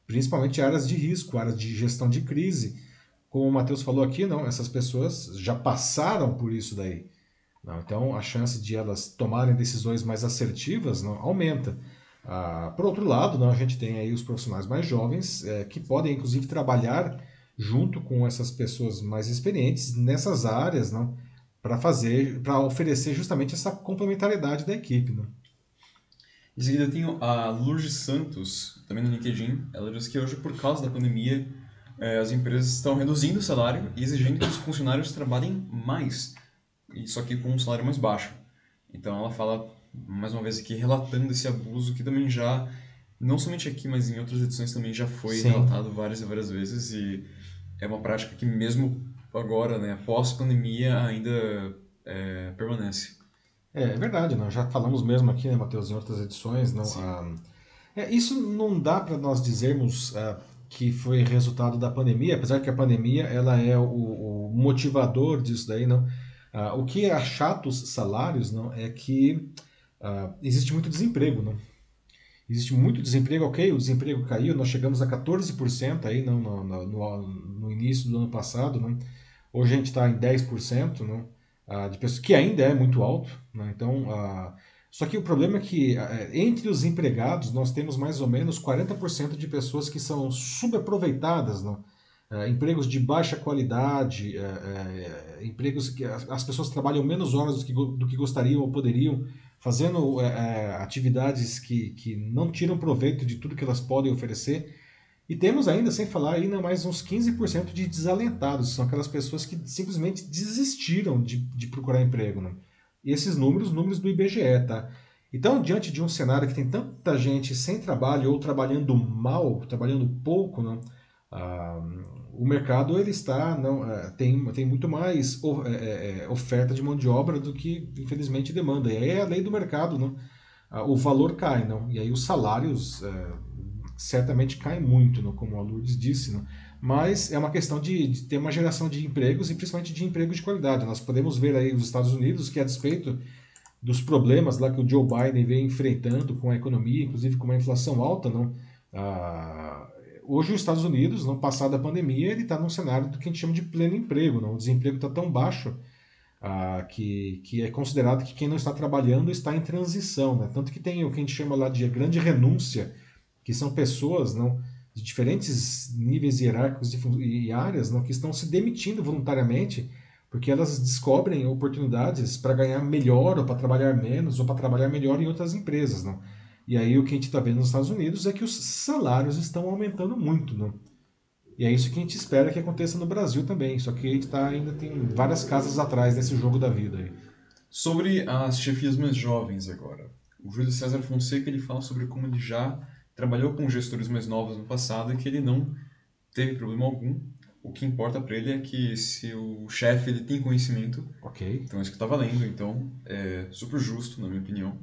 S1: principalmente áreas de risco, áreas de gestão de crise. Como o Matheus falou aqui, não, essas pessoas já passaram por isso daí. Não? Então, a chance de elas tomarem decisões mais assertivas não, aumenta. Ah, por outro lado, não, a gente tem aí os profissionais mais jovens é, que podem, inclusive, trabalhar junto com essas pessoas mais experientes nessas áreas, não, para fazer, para oferecer justamente essa complementariedade da equipe, não.
S2: Em seguida, eu tenho a Lourdes Santos, também no LinkedIn. Ela diz que hoje, por causa da pandemia, eh, as empresas estão reduzindo o salário e exigindo que os funcionários trabalhem mais, só que com um salário mais baixo. Então, ela fala, mais uma vez aqui, relatando esse abuso que também já, não somente aqui, mas em outras edições também já foi Sim. relatado várias e várias vezes. E é uma prática que, mesmo agora, né, pós-pandemia, ainda é, permanece.
S1: É, é verdade, nós já falamos mesmo aqui, né, Matheus, em outras edições. Não, ah, é, isso não dá para nós dizermos ah, que foi resultado da pandemia, apesar que a pandemia ela é o, o motivador disso daí, não. Ah, o que achata os salários não é que existe muito desemprego, não. Existe muito desemprego, ok, o desemprego caiu, nós chegamos a 14% aí não, no, no, no, início do ano passado, não. Hoje a gente está em 10%, não uh, de pessoas que ainda é muito alto. Né? Então, uh, só que o problema é que uh, entre os empregados nós temos mais ou menos 40% de pessoas que são subaproveitadas, né? empregos de baixa qualidade, empregos que as pessoas trabalham menos horas do que, do que gostariam ou poderiam, fazendo atividades que, que não tiram proveito de tudo que elas podem oferecer. E temos ainda, sem falar, ainda mais uns 15% de desalentados, são aquelas pessoas que simplesmente desistiram de, de procurar emprego. Né? E esses números, números do IBGE, tá? Então, diante de um cenário que tem tanta gente sem trabalho ou trabalhando mal, trabalhando pouco, né? Ah, o mercado ele está não é, tem, tem muito mais é, é, oferta de mão de obra do que infelizmente demanda e aí é a lei do mercado não ah, o valor cai não e aí os salários certamente cai muito, não? como a Lourdes disse, não? mas é uma questão de, de, ter uma geração de empregos e principalmente de empregos de qualidade. Nós podemos ver aí os Estados Unidos que a despeito dos problemas lá que o Joe Biden vem enfrentando com a economia, inclusive com uma inflação alta, não, ah, hoje os Estados Unidos, não passada a pandemia, ele está num cenário do que a gente chama de pleno emprego, não, o desemprego está tão baixo ah, que, que é considerado que quem não está trabalhando está em transição, né? tanto que tem o que a gente chama lá de grande renúncia que são pessoas não de diferentes níveis hierárquicos e áreas não que estão se demitindo voluntariamente porque elas descobrem oportunidades para ganhar melhor ou para trabalhar menos ou para trabalhar melhor em outras empresas não. E aí o que a gente está vendo nos Estados Unidos é que os salários estão aumentando muito não. E é isso que a gente espera que aconteça no Brasil também só que a gente tá, ainda tem várias casas atrás nesse jogo da vida aí.
S2: sobre as chefias mais jovens agora. O Júlio César Fonseca ele fala sobre como ele já trabalhou com gestores mais novos no passado e que ele não teve problema algum. O que importa para ele é que se o chefe ele tem conhecimento,
S1: ok,
S2: então é isso que está valendo. Então é super justo, na minha opinião.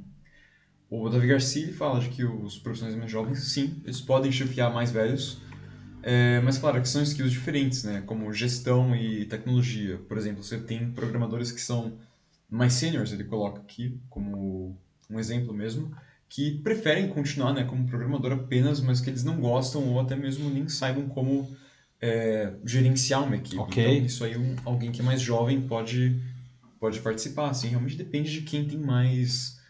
S2: O Davi Garcia fala de que os profissionais mais jovens, sim, eles podem chefiar mais velhos, é, mas claro que são skills diferentes, né? Como gestão e tecnologia. Por exemplo, você tem programadores que são mais seniors, ele coloca aqui como um exemplo mesmo, que preferem continuar né, como programador apenas, mas que eles não gostam ou até mesmo nem saibam como é, gerenciar uma equipe.
S1: Okay.
S2: Então, isso aí um, alguém que é mais jovem pode, pode participar. Assim, realmente depende de quem tem mais,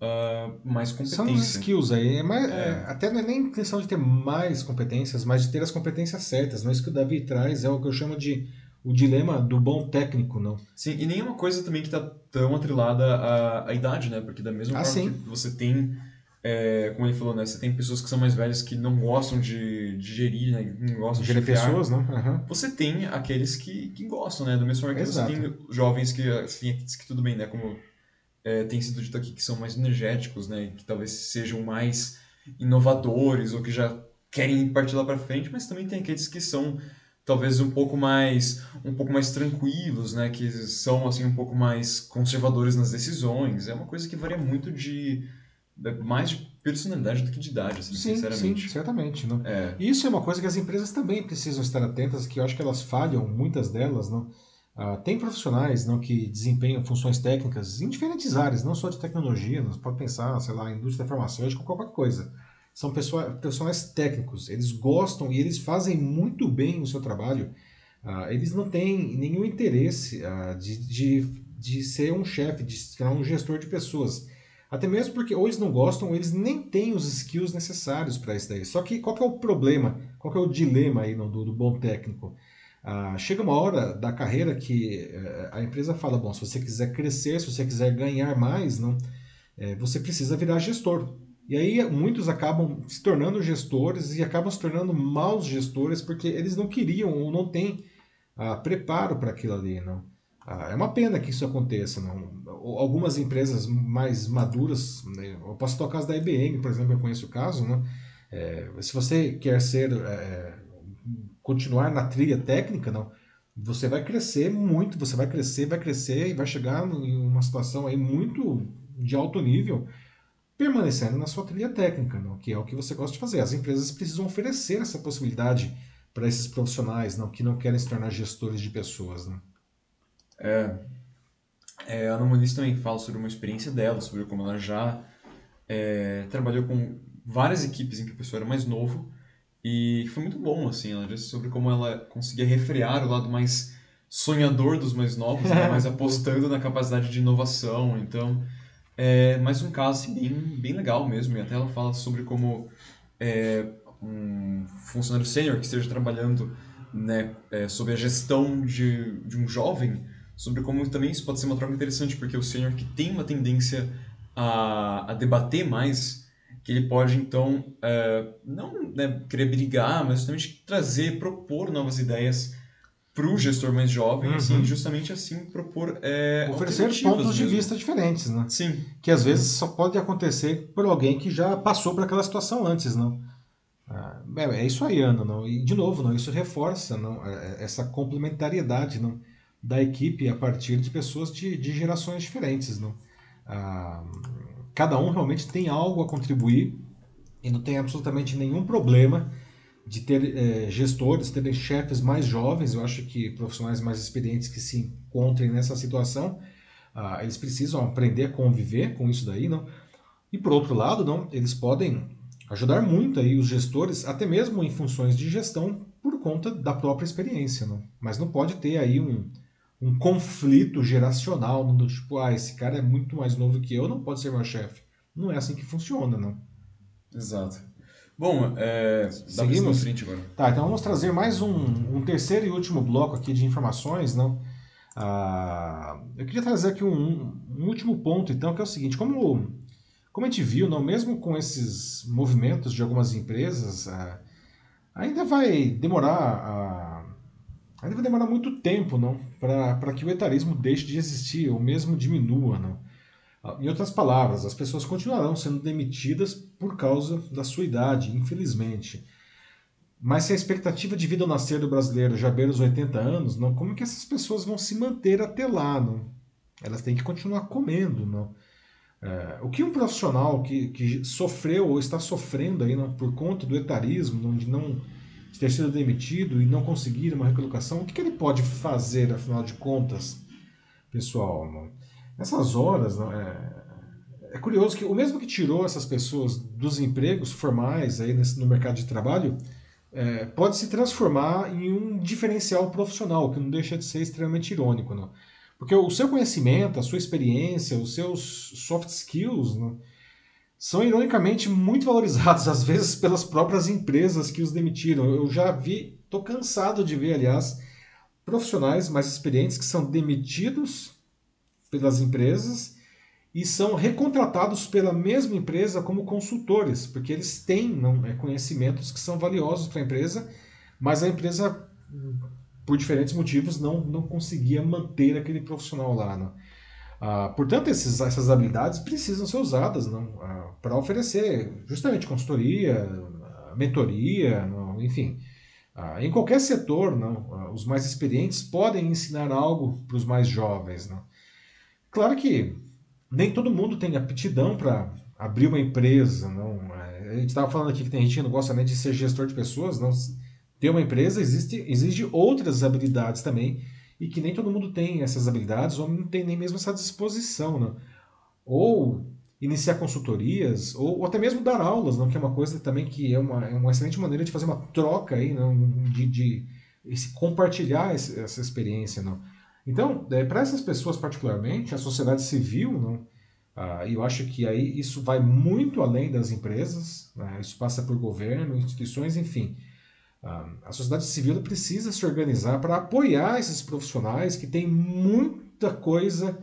S2: uh, mais competência.
S1: São os skills aí. É mais, é. Até não é nem questão de ter mais competências, mas de ter as competências certas. Não é isso que o Davi traz, é o que eu chamo de o dilema do bom técnico, não.
S2: Sim, e nenhuma coisa também que está tão atrelada à, à idade, né? Porque da mesma
S1: ah,
S2: forma
S1: sim.
S2: que você tem é, como ele falou, né? Você tem pessoas que são mais velhas que não gostam de, de gerir, né? Não gostam
S1: gerir de gerir pessoas, né? Uhum.
S2: Você tem aqueles que, que gostam, né? Do mesmo forma que Exato. você tem jovens que, assim, que tudo bem, né? Como é, tem sido dito aqui, que são mais energéticos, né? Que talvez sejam mais inovadores ou que já querem partir lá para frente, mas também tem aqueles que são talvez um pouco mais um pouco mais tranquilos, né, que são assim um pouco mais conservadores nas decisões. É uma coisa que varia muito de mais de personalidade do que de idade, assim,
S1: sim,
S2: sinceramente.
S1: Sim, certamente. Não?
S2: É.
S1: Isso é uma coisa que as empresas também precisam estar atentas, que eu acho que elas falham, muitas delas, não? Ah, tem profissionais não, que desempenham funções técnicas em diferentes áreas, não só de tecnologia, não pode pensar, sei lá, indústria farmacêutica, qualquer coisa. São pessoas, profissionais técnicos, eles gostam e eles fazem muito bem o seu trabalho. Ah, eles não têm nenhum interesse ah, de, de de ser um chefe, de ser um gestor de pessoas. Até mesmo porque ou eles não gostam, ou eles nem têm os skills necessários para isso daí. Só que qual que é o problema, qual que é o dilema aí no, do, do bom técnico? Ah, chega uma hora da carreira que eh, a empresa fala, bom, se você quiser crescer, se você quiser ganhar mais, não, é, você precisa virar gestor. E aí muitos acabam se tornando gestores e acabam se tornando maus gestores porque eles não queriam ou não têm ah, preparo para aquilo ali, não. Ah, é uma pena que isso aconteça. Não? Algumas empresas mais maduras, né? eu posso o caso da IBM, por exemplo, eu conheço o caso. Né? É, se você quer ser, é, continuar na trilha técnica, não, você vai crescer muito, você vai crescer, vai crescer e vai chegar em uma situação aí muito de alto nível, permanecendo na sua trilha técnica, não? que é o que você gosta de fazer. As empresas precisam oferecer essa possibilidade para esses profissionais não, que não querem se tornar gestores de pessoas. Né?
S2: É, é, a Ana Muniz também fala sobre uma experiência dela, sobre como ela já é, trabalhou com várias equipes em que o pessoal era mais novo e foi muito bom, assim, ela disse sobre como ela conseguia refrear o lado mais sonhador dos mais novos, né, mais apostando na capacidade de inovação, então é mais um caso assim, bem, bem legal mesmo, e até ela fala sobre como é, um funcionário sênior que esteja trabalhando né, é, sobre a gestão de, de um jovem sobre como também isso pode ser uma troca interessante, porque o sênior que tem uma tendência a, a debater mais, que ele pode então uh, não né, querer brigar, mas justamente trazer, propor novas ideias para o gestor mais jovem, uhum. assim, justamente assim propor é,
S1: oferecer pontos mesmo. de vista diferentes, né?
S2: Sim.
S1: Que às vezes só pode acontecer por alguém que já passou por aquela situação antes, não? É, é, isso aí, Ana, não? E de novo, não? Isso reforça, não? É, é, essa complementariedade, não? Da equipe a partir de pessoas de, de gerações diferentes. Não? Ah, cada um realmente tem algo a contribuir e não tem absolutamente nenhum problema de ter é, gestores, terem chefes mais jovens. Eu acho que profissionais mais experientes que se encontrem nessa situação, ah, eles precisam aprender a conviver com isso daí, não? E por outro lado, não, eles podem ajudar muito aí os gestores, até mesmo em funções de gestão, por conta da própria experiência, não? Mas não pode ter aí um, um conflito geracional, do tipo, ah, esse cara é muito mais novo que eu, não pode ser meu chefe. Não é assim que funciona, não.
S2: Exato. Bom, é,
S1: seguimos. Frente agora. Tá, então vamos trazer mais um, um, terceiro e último bloco aqui de informações, não? Ah, eu queria trazer aqui um, um, último ponto, então, que é o seguinte: como, como a gente viu, não, mesmo com esses movimentos de algumas empresas, ah, ainda vai demorar a Ainda vai demorar muito tempo não para que o etarismo deixe de existir ou mesmo diminua. Não? Ah, em outras palavras, as pessoas continuarão sendo demitidas por causa da sua idade, infelizmente. Mas se a expectativa de vida ao nascer do brasileiro já beira os 80 anos, não, como é que essas pessoas vão se manter até lá? Não? Elas têm que continuar comendo. Não? É, o que um profissional que, que sofreu ou está sofrendo aí, não, por conta do etarismo, não, de não de ter sido demitido e não conseguir uma recolocação, o que, que ele pode fazer, afinal de contas, pessoal? Nessas horas, é, é, curioso que o mesmo que tirou essas pessoas dos empregos formais aí nesse, no mercado de trabalho, é, pode se transformar em um diferencial profissional, que não deixa de ser extremamente irônico. Não? Porque o seu conhecimento, a sua experiência, os seus soft skills, não? São ironicamente muito valorizados, às vezes pelas próprias empresas que os demitiram. Eu já vi, estou cansado de ver, aliás, profissionais mais experientes que são demitidos pelas empresas e são recontratados pela mesma empresa como consultores, porque eles têm não, é, conhecimentos que são valiosos para a empresa, mas a empresa, por diferentes motivos, não, não conseguia manter aquele profissional lá. Não. Ah, portanto, esses, essas habilidades precisam ser usadas ah, para oferecer justamente consultoria, mentoria, não, enfim. Ah, em qualquer setor, não, ah, os mais experientes podem ensinar algo para os mais jovens. Não. Claro que nem todo mundo tem aptidão para abrir uma empresa. Não. A gente estava falando aqui que tem gente que não gosta nem de ser gestor de pessoas. Não. Ter uma empresa existe, exige outras habilidades também e que nem todo mundo tem essas habilidades ou não tem nem mesmo essa disposição, né? Ou iniciar consultorias, ou, ou, até mesmo dar aulas, não? que é uma coisa também que é uma, é uma excelente maneira de fazer uma troca aí, não? de, de esse, compartilhar esse, essa experiência. Não? Então, é, para essas pessoas particularmente, a sociedade civil, não, ah, eu acho que aí isso vai muito além das empresas, né? isso passa por governo, instituições, enfim. Ah, a sociedade civil precisa se organizar para apoiar esses profissionais que têm muita coisa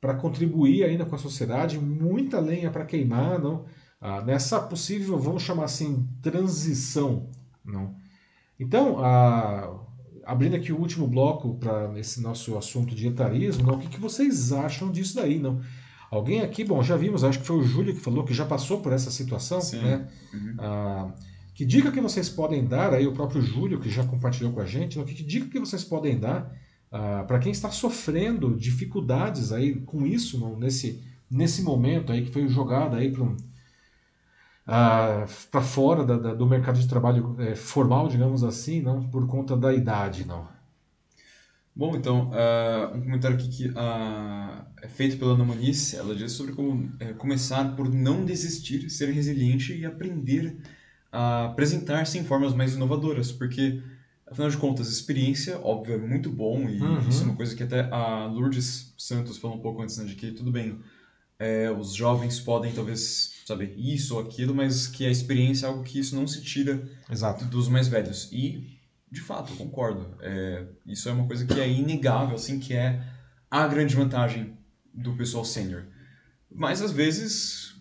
S1: para contribuir ainda com a sociedade, muita lenha para queimar, não? Ah, nessa possível, vamos chamar assim, transição, não? Então, ah, abrindo aqui o último bloco para esse nosso assunto de etarismo, não? o que, que vocês acham disso daí, não? Alguém aqui, bom, já vimos, acho que foi o Júlio que falou que já passou por essa situação, Sim. né? Uhum. Ah, que dica que vocês podem dar, aí o próprio Júlio que já compartilhou com a gente, né? que dica que vocês podem dar ah, para quem está sofrendo dificuldades aí com isso, não? nesse, nesse momento aí que foi jogado aí para um, ah, fora da, da, do mercado de trabalho é, formal, digamos assim, não por conta da idade, não.
S2: Bom, então, uh, um comentário aqui que uh, é feito pela Ana Muniz, ela diz sobre como é, começar por não desistir, ser resiliente e aprender a apresentar-se em formas mais inovadoras, porque, afinal de contas, experiência, óbvio, é muito bom, e uhum. isso é uma coisa que até a Lourdes Santos falou um pouco antes, né, de que tudo bem, é, os jovens podem talvez saber isso ou aquilo, mas que a experiência é algo que isso não se tira
S1: Exato.
S2: dos mais velhos. E de fato, concordo. É, isso é uma coisa que é inegável, assim, que é a grande vantagem do pessoal sênior. Mas às vezes,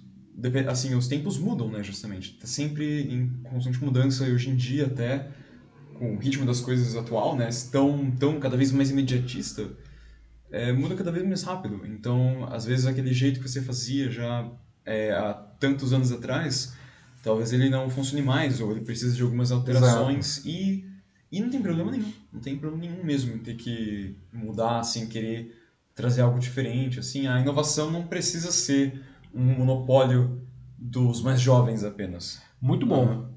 S2: assim, os tempos mudam, né, justamente. Tá sempre em constante mudança e hoje em dia até com o ritmo das coisas atual, né, tão, tão cada vez mais imediatista, é, muda cada vez mais rápido. Então, às vezes aquele jeito que você fazia já é, há tantos anos atrás, talvez ele não funcione mais ou ele precisa de algumas alterações Exato. e e não tem problema nenhum, não tem problema nenhum mesmo em ter que mudar, assim, querer trazer algo diferente, assim. A inovação não precisa ser um monopólio dos mais jovens apenas.
S1: Muito bom. Uhum.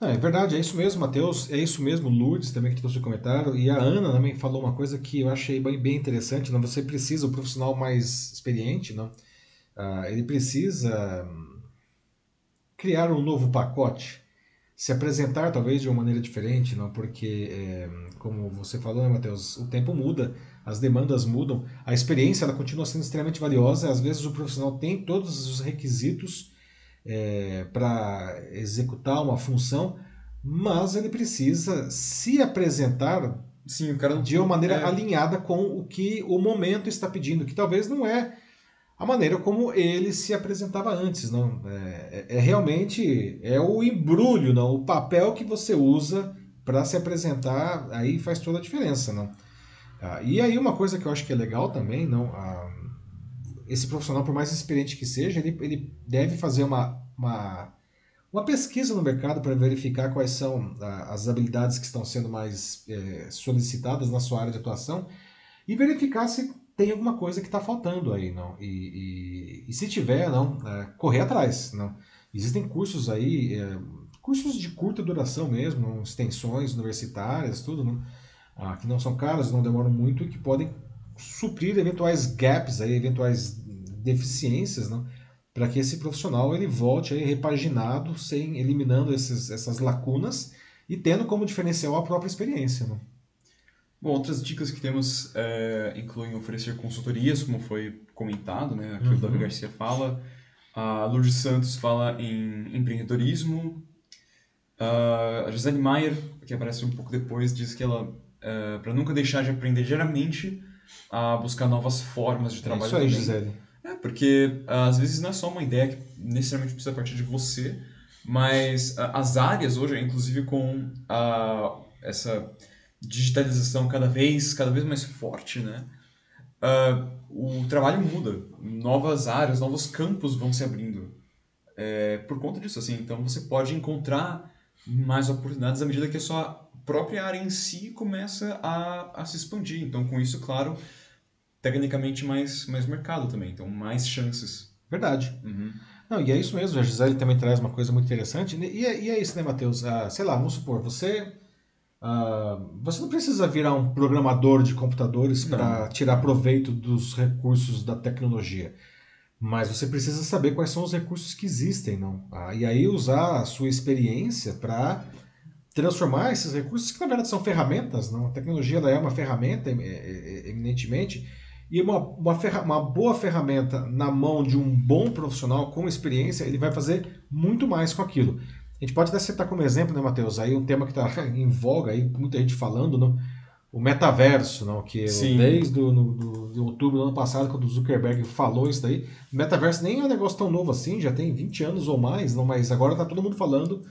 S1: Não, é verdade, é isso mesmo, Matheus, é isso mesmo, Lourdes também que trouxe o comentário, e a Ana também falou uma coisa que eu achei bem, bem interessante, não? você precisa, o profissional mais experiente, não? Uh, ele precisa hum, criar um novo pacote, se apresentar talvez de uma maneira diferente, não? porque, é, como você falou, né, Matheus, o tempo muda, as demandas mudam, a experiência ela continua sendo extremamente valiosa, às vezes o profissional tem todos os requisitos é, para executar uma função, mas ele precisa se apresentar
S2: Sim, o cara
S1: de uma maneira é... alinhada com o que o momento está pedindo, que talvez não é a maneira como ele se apresentava antes. Não? É, é, é realmente é o embrulho, não? o papel que você usa para se apresentar, aí faz toda a diferença. Não? Ah, e aí uma coisa que eu acho que é legal também, não, ah, esse profissional, por mais experiente que seja, ele, ele deve fazer uma, uma, uma pesquisa no mercado para verificar quais são ah, as habilidades que estão sendo mais é, solicitadas na sua área de atuação e verificar se tem alguma coisa que está faltando aí, não? E, e, e, se tiver, não, é, correr atrás, não? Existem cursos aí, é, cursos de curta duração mesmo, extensões universitárias, tudo, não? Ah, que não são caros, não demoram muito e que podem suprir eventuais gaps aí, eventuais deficiências, não? Para que esse profissional ele volte aí repaginado, sem eliminando esses, essas lacunas e tendo como diferencial a própria experiência, não?
S2: Bom, outras dicas que temos é, incluem oferecer consultorias, como foi comentado, né? Aqui uhum. o Davi Garcia fala. A Lourdes Santos fala em empreendedorismo. a Gisele Maier, que aparece um pouco depois, diz que ela, é, para nunca deixar de aprender diariamente, a buscar novas formas de trabalho. É
S1: isso aí, também. Gisele.
S2: É, porque às vezes não é só uma ideia que necessariamente precisa partir de você, mas as áreas hoje, inclusive com a, essa digitalização cada vez, cada vez mais forte, né? Uh, o trabalho muda, novas áreas, novos campos vão se abrindo é, por conta disso, assim. Então você pode encontrar mais oportunidades à medida que a sua própria área em si começa a, a se expandir. Então, com isso, claro, tecnicamente mais, mais mercado também, então mais chances.
S1: Verdade.
S2: Uhum.
S1: Não, e é isso mesmo, a Gisele também traz uma coisa muito interessante. E é, e é isso, né, Matheus? Ah, sei lá, vamos supor, você Uh, você não precisa virar um programador de computadores para tirar proveito dos recursos da tecnologia, mas você precisa saber quais são os recursos que existem, não? Uh, e aí usar a sua experiência para transformar esses recursos, que na verdade são ferramentas, não? a tecnologia é uma ferramenta, eminentemente, e uma, uma, ferra, uma boa ferramenta na mão de um bom profissional com experiência, ele vai fazer muito mais com aquilo. A gente pode até citar como exemplo, né, Matheus, aí um tema que está em voga, aí, muita gente falando, não? o metaverso, não? que Sim. desde do, no, do, de outubro do ano passado, quando o Zuckerberg falou isso daí, o metaverso nem é um negócio tão novo assim, já tem 20 anos ou mais, não, mas agora está todo mundo falando,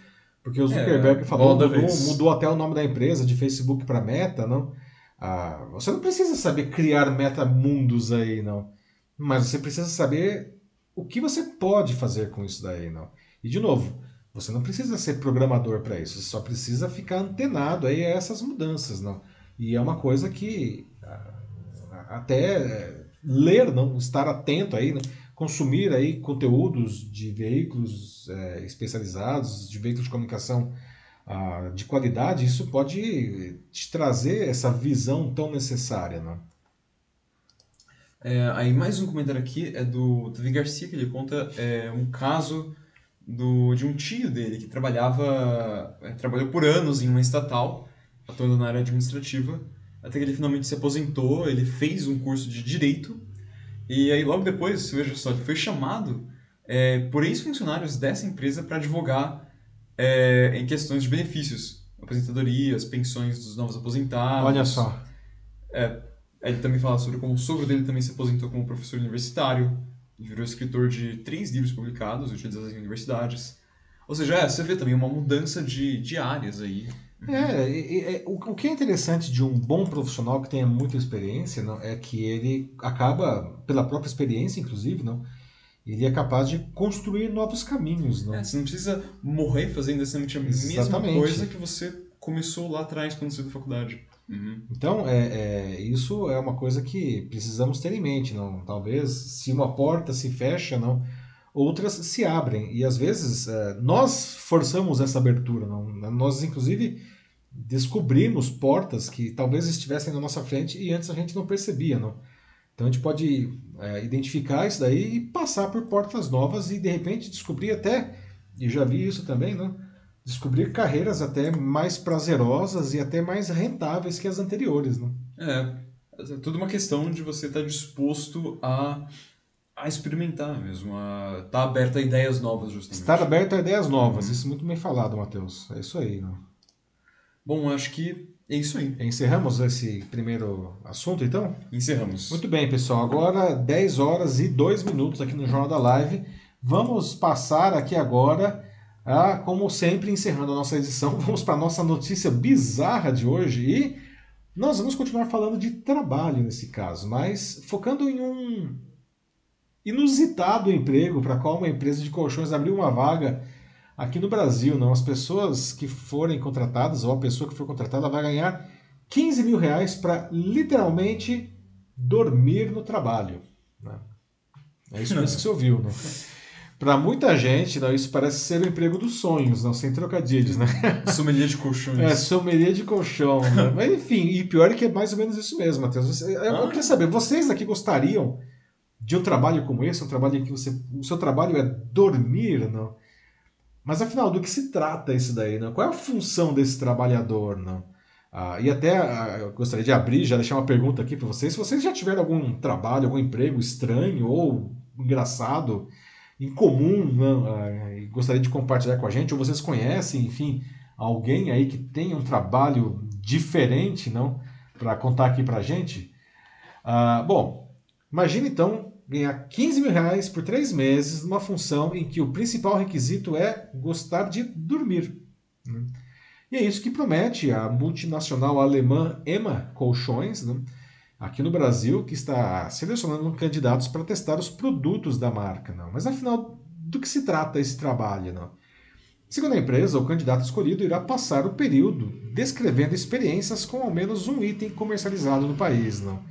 S1: porque o é, Zuckerberg é, falou, mudou, mudou, até o nome da empresa, de Facebook para Meta, não? Ah, você não precisa saber criar metamundos aí, não. Mas você precisa saber o que você pode fazer com isso daí, não. E de novo, você não precisa ser programador para isso, você só precisa ficar antenado aí a essas mudanças, não. E é uma coisa que ah, até é, ler, não, estar atento aí, né? Consumir aí conteúdos de veículos é, especializados, de veículos de comunicação ah, de qualidade, isso pode te trazer essa visão tão necessária, né?
S2: É, aí mais um comentário aqui é do Davi Garcia, que ele conta é, um caso do, de um tio dele que trabalhava, é, trabalhou por anos em uma estatal, atuando na área administrativa, até que ele finalmente se aposentou, ele fez um curso de Direito, e aí logo depois, veja só, ele foi chamado é, por ex-funcionários dessa empresa para advogar é, em questões de benefícios, aposentadorias, pensões dos novos aposentados.
S1: Olha só.
S2: É, ele também fala sobre como o sogro dele também se aposentou como professor universitário, virou escritor de três livros publicados, utilizados em universidades. Ou seja, é, você vê também uma mudança de, de áreas aí.
S1: É, é, é, o, o que é interessante de um bom profissional que tenha muita experiência não, é que ele acaba, pela própria experiência, inclusive, não, ele é capaz de construir novos caminhos. Não?
S2: É, você não precisa morrer fazendo exatamente a mesma coisa que você começou lá atrás quando você da faculdade.
S1: Uhum. Então, é, é, isso é uma coisa que precisamos ter em mente. Não? Talvez, se uma porta se fecha, não, outras se abrem. E às vezes é, nós forçamos essa abertura. Não? Nós, inclusive, descobrimos portas que talvez estivessem na nossa frente e antes a gente não percebia. Não? Então a gente pode é, identificar isso daí e passar por portas novas e de repente descobrir até, e já vi isso também, né? descobrir carreiras até mais prazerosas e até mais rentáveis que as anteriores. Né?
S2: É, é tudo uma questão de você estar disposto a, a experimentar mesmo, a estar aberto a ideias novas, justamente.
S1: Estar aberto a ideias novas, uhum. isso é muito bem falado, Matheus. É isso aí. Né?
S2: Bom, acho que é isso aí.
S1: Encerramos esse primeiro assunto, então?
S2: Encerramos.
S1: Muito bem, pessoal. Agora 10 horas e 2 minutos aqui no Jornal da Live. Vamos passar aqui agora, a, como sempre, encerrando a nossa edição, vamos para a nossa notícia bizarra de hoje e nós vamos continuar falando de trabalho nesse caso, mas focando em um inusitado emprego para qual uma empresa de colchões abriu uma vaga Aqui no Brasil, não, as pessoas que forem contratadas, ou a pessoa que for contratada, vai ganhar 15 mil reais para literalmente dormir no trabalho. Né? É isso mesmo que você ouviu. Né? Para muita gente, não, isso parece ser o emprego dos sonhos, não, sem trocadilhos, né?
S2: Sommelier de colchões.
S1: É, sommelier de colchão. Né? Mas enfim, e pior é que é mais ou menos isso mesmo, Matheus. Eu, eu ah. queria saber, vocês aqui gostariam de um trabalho como esse, um trabalho em que você, o seu trabalho é dormir, não? Mas afinal, do que se trata isso daí? Né? Qual é a função desse trabalhador? Né? Ah, e até ah, gostaria de abrir, já deixar uma pergunta aqui para vocês. Se vocês já tiveram algum trabalho, algum emprego estranho ou engraçado, incomum, né? ah, e gostaria de compartilhar com a gente, ou vocês conhecem, enfim, alguém aí que tem um trabalho diferente, não? Para contar aqui para a gente. Ah, bom, imagine então ganhar 15 mil reais por três meses numa função em que o principal requisito é gostar de dormir. Né? E é isso que promete a multinacional alemã EMA Colchões, né? aqui no Brasil, que está selecionando candidatos para testar os produtos da marca. Não? Mas afinal, do que se trata esse trabalho? Não? Segundo a empresa, o candidato escolhido irá passar o período descrevendo experiências com ao menos um item comercializado no país. Não?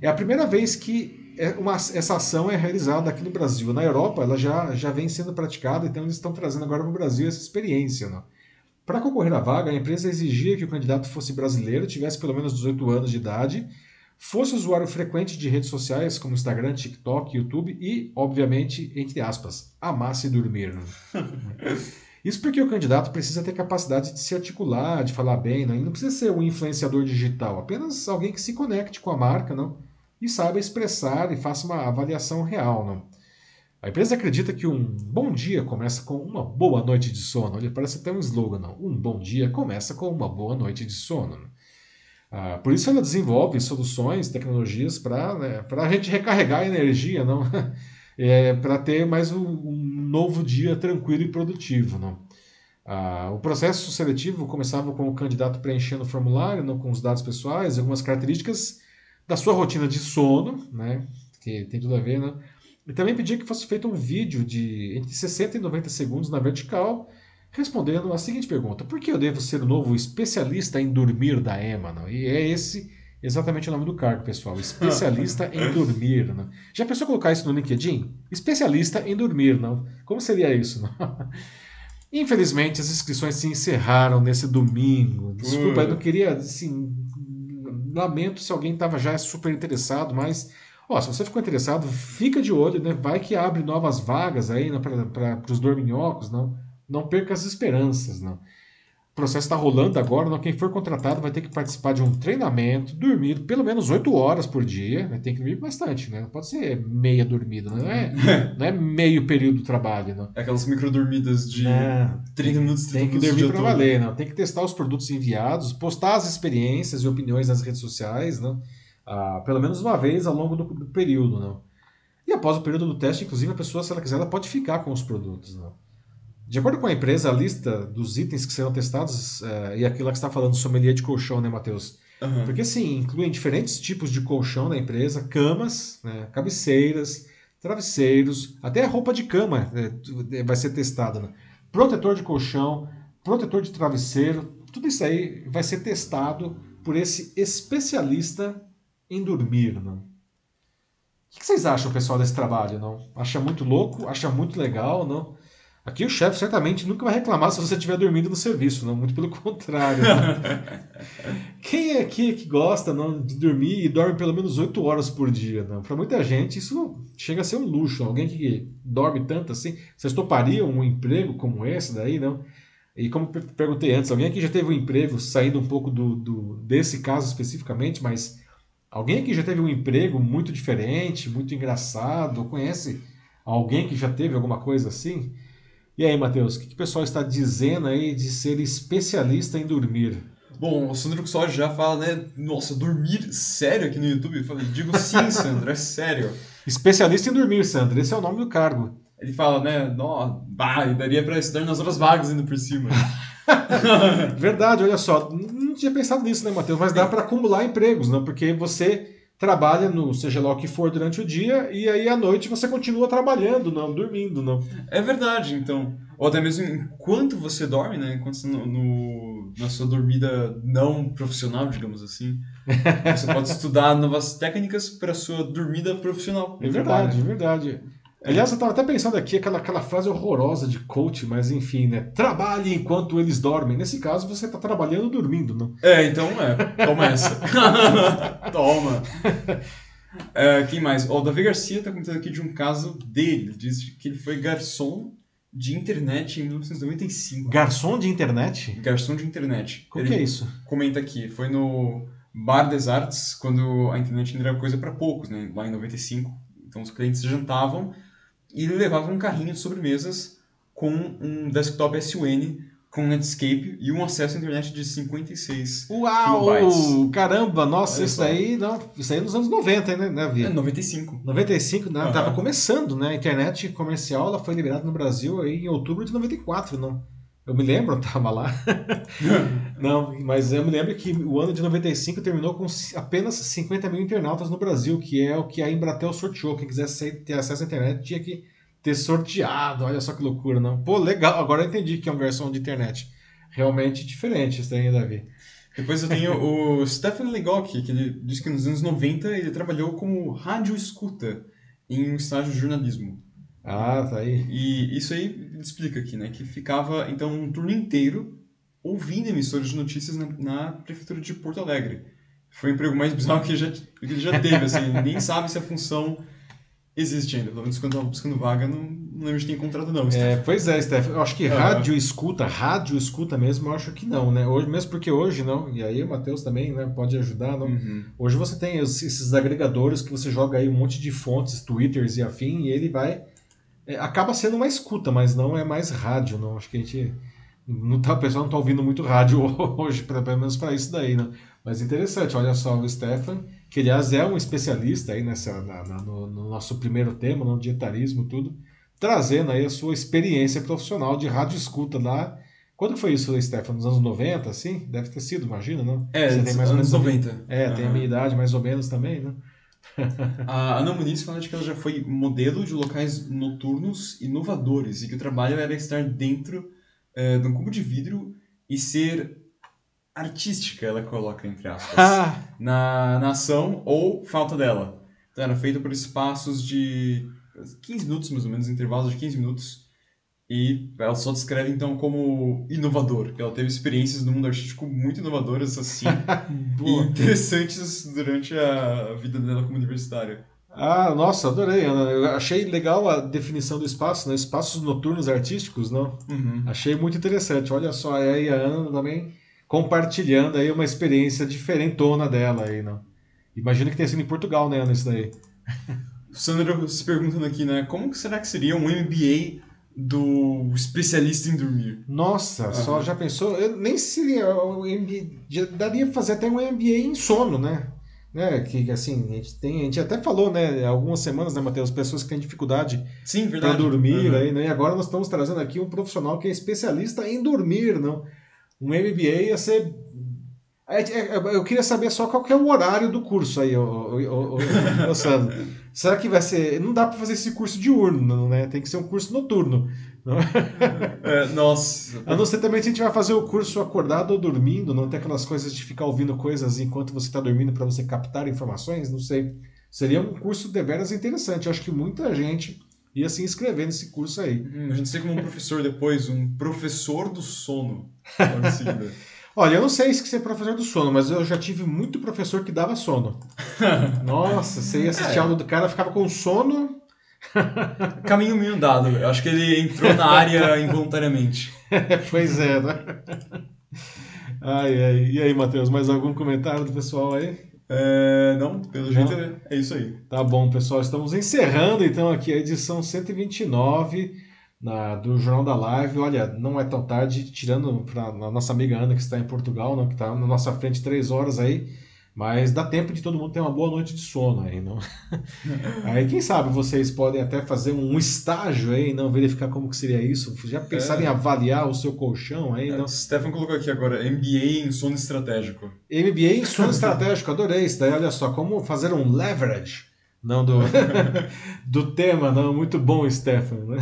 S1: É a primeira vez que uma, essa ação é realizada aqui no Brasil. Na Europa, ela já, já vem sendo praticada, então eles estão trazendo agora para o Brasil essa experiência. Né? Para concorrer à vaga, a empresa exigia que o candidato fosse brasileiro, tivesse pelo menos 18 anos de idade, fosse usuário frequente de redes sociais como Instagram, TikTok, YouTube e, obviamente, entre aspas, amasse dormir. Né? Isso porque o candidato precisa ter capacidade de se articular, de falar bem, ele não precisa ser um influenciador digital, apenas alguém que se conecte com a marca não, e saiba expressar e faça uma avaliação real. Não. A empresa acredita que um bom dia começa com uma boa noite de sono. Ele parece até um slogan, não. Um bom dia começa com uma boa noite de sono. Ah, por isso ela desenvolve soluções, tecnologias para né, a gente recarregar a energia, não? é, para ter mais um, um, novo dia tranquilo e produtivo. Não? Ah, o processo seletivo começava com o candidato preenchendo o formulário não, com os dados pessoais, algumas características da sua rotina de sono, né, que tem tudo a ver, né? e também pedia que fosse feito um vídeo de entre 60 e 90 segundos na vertical, respondendo a seguinte pergunta: Por que eu devo ser o novo especialista em dormir da EMA? Não? E é esse exatamente o nome do cargo, pessoal. Especialista em dormir. Não? Já pensou colocar isso no LinkedIn? Especialista em dormir, não? Como seria isso? Não? Infelizmente, as inscrições se encerraram nesse domingo. Desculpa, eu não queria, assim, lamento se alguém estava já super interessado, mas Ó, se você ficou interessado, fica de olho, né? Vai que abre novas vagas aí né, para os dorminhocos, não? Não perca as esperanças, não. O processo está rolando agora, não? quem for contratado vai ter que participar de um treinamento, dormir pelo menos 8 horas por dia, né? tem que dormir bastante, né? Não pode ser meia dormida, não é, não é meio período do trabalho. Não.
S2: É aquelas micro dormidas de é, 30 minutos, 30
S1: Tem que dormir para valer, não. tem que testar os produtos enviados, postar as experiências e opiniões nas redes sociais, não? Ah, pelo menos uma vez ao longo do, do, período. Não? E após o período do teste, inclusive, a pessoa, se ela quiser, ela pode ficar com os produtos. Não? De acordo com a empresa, a lista dos itens que serão testados, é, e aquilo que está falando sommelier de colchão, né, Matheus? Uhum. Porque sim, incluem diferentes tipos de colchão na empresa, camas, né, cabeceiras, travesseiros, até a roupa de cama é, vai ser testada. Né? Protetor de colchão, protetor de travesseiro, tudo isso aí vai ser testado por esse especialista em dormir. Né? O que vocês acham, pessoal, desse trabalho? Não? Acha muito louco? Acha muito legal? Não? Aqui o chefe certamente nunca vai reclamar se você estiver dormindo no serviço, não, muito pelo contrário. Né? Quem é aqui que gosta não, de dormir e dorme pelo menos 8 horas por dia? Para muita gente isso chega a ser um luxo. Alguém que dorme tanto assim, vocês topariam um emprego como esse daí, não? E como perguntei antes, alguém aqui já teve um emprego, saindo um pouco do, do desse caso especificamente, mas alguém aqui já teve um emprego muito diferente, muito engraçado, conhece alguém que já teve alguma coisa assim? E aí, Matheus, o que, que o pessoal está dizendo aí de ser especialista em dormir?
S2: Bom, o Sandro Custódio já fala, né? Nossa, dormir sério aqui no YouTube? Eu digo sim, Sandro, é sério.
S1: Especialista em dormir, Sandro, esse é o nome do cargo.
S2: Ele fala, né? Nó, bah, daria para estudar nas outras vagas indo por cima.
S1: Verdade, olha só. Não tinha pensado nisso, né, Matheus? Mas dá para acumular empregos, não? Porque você trabalha no seja lá o que for durante o dia e aí à noite você continua trabalhando, não dormindo, não.
S2: É verdade, então. Ou até mesmo enquanto você dorme, né? Enquanto você no, no, na sua dormida não profissional, digamos assim, você pode estudar novas técnicas para sua dormida profissional.
S1: É verdade, é verdade. Aliás, eu estava até pensando aqui aquela, aquela frase horrorosa de coach, mas enfim, né? Trabalhe enquanto eles dormem. Nesse caso, você está trabalhando dormindo, não?
S2: É, então é. Toma essa. Toma. É, quem mais? O Davi Garcia está contando aqui de um caso dele. Diz que ele foi garçom de internet em 1995.
S1: Garçom de internet?
S2: Garçom de internet.
S1: O que é isso?
S2: Comenta aqui. Foi no Bar des Arts, quando a internet ainda era coisa para poucos, né? Lá em 95. Então os clientes jantavam e ele levava um carrinho de sobremesas com um desktop SUN com Netscape e um acesso à internet de 56
S1: Uau!
S2: kilobytes.
S1: Caramba, nossa, isso aí, não, isso aí é nos anos 90, né, né
S2: É, 95.
S1: 95, né? Uhum. Tava começando, né? A internet comercial ela foi liberada no Brasil aí em outubro de 94, não? Eu me lembro, eu tava lá. não, mas eu me lembro que o ano de 95 terminou com apenas 50 mil internautas no Brasil, que é o que a Embratel sorteou. Quem quisesse ter acesso à internet tinha que ter sorteado. Olha só que loucura, não? Pô, legal. Agora eu entendi que é uma versão de internet. Realmente diferente isso aí, Davi.
S2: Depois eu tenho o Stephen Legock, que ele diz que nos anos 90 ele trabalhou como rádio escuta em um estágio de jornalismo.
S1: Ah, tá aí.
S2: E isso aí explica aqui, né? Que ficava, então, um turno inteiro ouvindo emissoras de notícias na, na prefeitura de Porto Alegre. Foi o emprego mais bizarro que ele já, que ele já teve, assim. nem sabe se a função existe ainda. Pelo menos quando estava buscando vaga, não, não lembro de ter encontrado, não.
S1: É, pois é, Steph. Eu acho que rádio escuta, rádio escuta mesmo, eu acho que não, né? Hoje, mesmo porque hoje não, e aí o Matheus também né, pode ajudar, não?
S2: Uhum.
S1: Hoje você tem esses agregadores que você joga aí um monte de fontes, twitters e afim, e ele vai. É, acaba sendo uma escuta, mas não é mais rádio, não. Acho que a gente. Não tá, o pessoal não está ouvindo muito rádio hoje, pelo menos para isso daí, né? Mas interessante, olha só o Stefan, que aliás é um especialista aí nessa, na, na, no, no, nosso primeiro tema, no dietarismo tudo, trazendo aí a sua experiência profissional de rádio escuta lá. Quando foi isso, Stefan? Nos anos 90, assim? Deve ter sido, imagina, não?
S2: É,
S1: Você
S2: tem mais anos ou menos 90.
S1: É, uhum. tem a minha idade mais ou menos também, né?
S2: a Ana Muniz fala de que ela já foi modelo de locais noturnos inovadores e que o trabalho era estar dentro é, de um cubo de vidro e ser artística, ela coloca entre aspas, na, na ação ou falta dela. Então era feita por espaços de 15 minutos, mais ou menos, intervalos de 15 minutos. E ela só descreve então como inovador, que ela teve experiências no mundo artístico muito inovadoras assim e interessantes durante a vida dela como universitária.
S1: Ah, nossa, adorei, Ana. Eu achei legal a definição do espaço, né? Espaços noturnos artísticos, não?
S2: Uhum.
S1: Achei muito interessante. Olha só, aí a Ana também compartilhando aí uma experiência diferentona dela aí, não? Imagina que tenha sido em Portugal, né, Ana, isso daí.
S2: Sandro se perguntando aqui, né? Como será que seria um MBA do especialista em dormir?
S1: Nossa, uhum. só já pensou? Eu nem seria um MBA, daria fazer até um MBA em sono, né? né? Que assim, a gente tem, a gente até falou, né, algumas semanas, né, Matheus, pessoas que têm dificuldade para dormir uhum. aí, né? E agora nós estamos trazendo aqui um profissional que é especialista em dormir, não? Um MBA ia ser é, é, eu queria saber só qual que é o horário do curso aí, ô, Sandro. Será que vai ser. Não dá para fazer esse curso diurno, né? Tem que ser um curso noturno.
S2: É, nossa.
S1: A não ser também se a gente vai fazer o curso acordado ou dormindo, não tem aquelas coisas de ficar ouvindo coisas enquanto você está dormindo para você captar informações, não sei. Seria um curso deveras interessante. Eu acho que muita gente ia se inscrever nesse curso aí.
S2: Hum, a gente sei como um professor depois, um professor do sono.
S1: Olha, eu não sei se é professor do sono, mas eu já tive muito professor que dava sono. Nossa, você ia assistir é. aula do cara, ficava com sono.
S2: Caminho meio dado. Eu acho que ele entrou na área involuntariamente.
S1: pois é, né? Ai, ai. E aí, Matheus, mais algum comentário do pessoal aí?
S2: É, não, pelo não. jeito é, é isso aí.
S1: Tá bom, pessoal. Estamos encerrando então aqui a edição 129 na, do Jornal da Live. Olha, não é tão tarde, tirando para a nossa amiga Ana, que está em Portugal, não, que está na nossa frente três horas aí. Mas dá tempo de todo mundo ter uma boa noite de sono aí, não? aí quem sabe vocês podem até fazer um estágio aí, não verificar como que seria isso. Já pensaram é. em avaliar o seu colchão aí, é, não?
S2: Stefan colocou aqui agora MBA em sono estratégico.
S1: MBA em sono estratégico, adorei isso daí. Olha só, como fazer um leverage, não do do tema, não? Muito bom, Stefan. Né?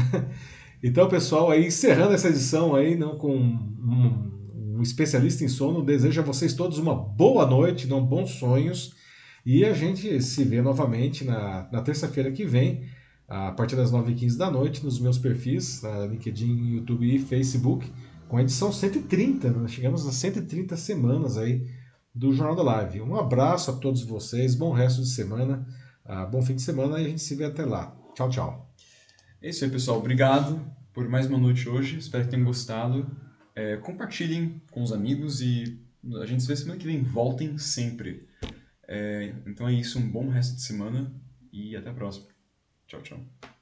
S1: Então, pessoal, aí encerrando essa edição aí, não com um, um especialista em sono, desejo a vocês todos uma boa noite, não bons sonhos. E a gente se vê novamente na, na terça-feira que vem, a partir das 9h15 da noite, nos meus perfis, LinkedIn, YouTube e Facebook, com a edição 130. Nós chegamos a 130 semanas aí do Jornal da Live. Um abraço a todos vocês, bom resto de semana, uh, bom fim de semana e a gente se vê até lá. Tchau, tchau.
S2: É isso aí, pessoal. Obrigado por mais uma noite hoje. Espero que tenham gostado. É, compartilhem com os amigos e a gente se vê semana que vem. Voltem sempre. É, então é isso. Um bom resto de semana e até a próxima. Tchau, tchau.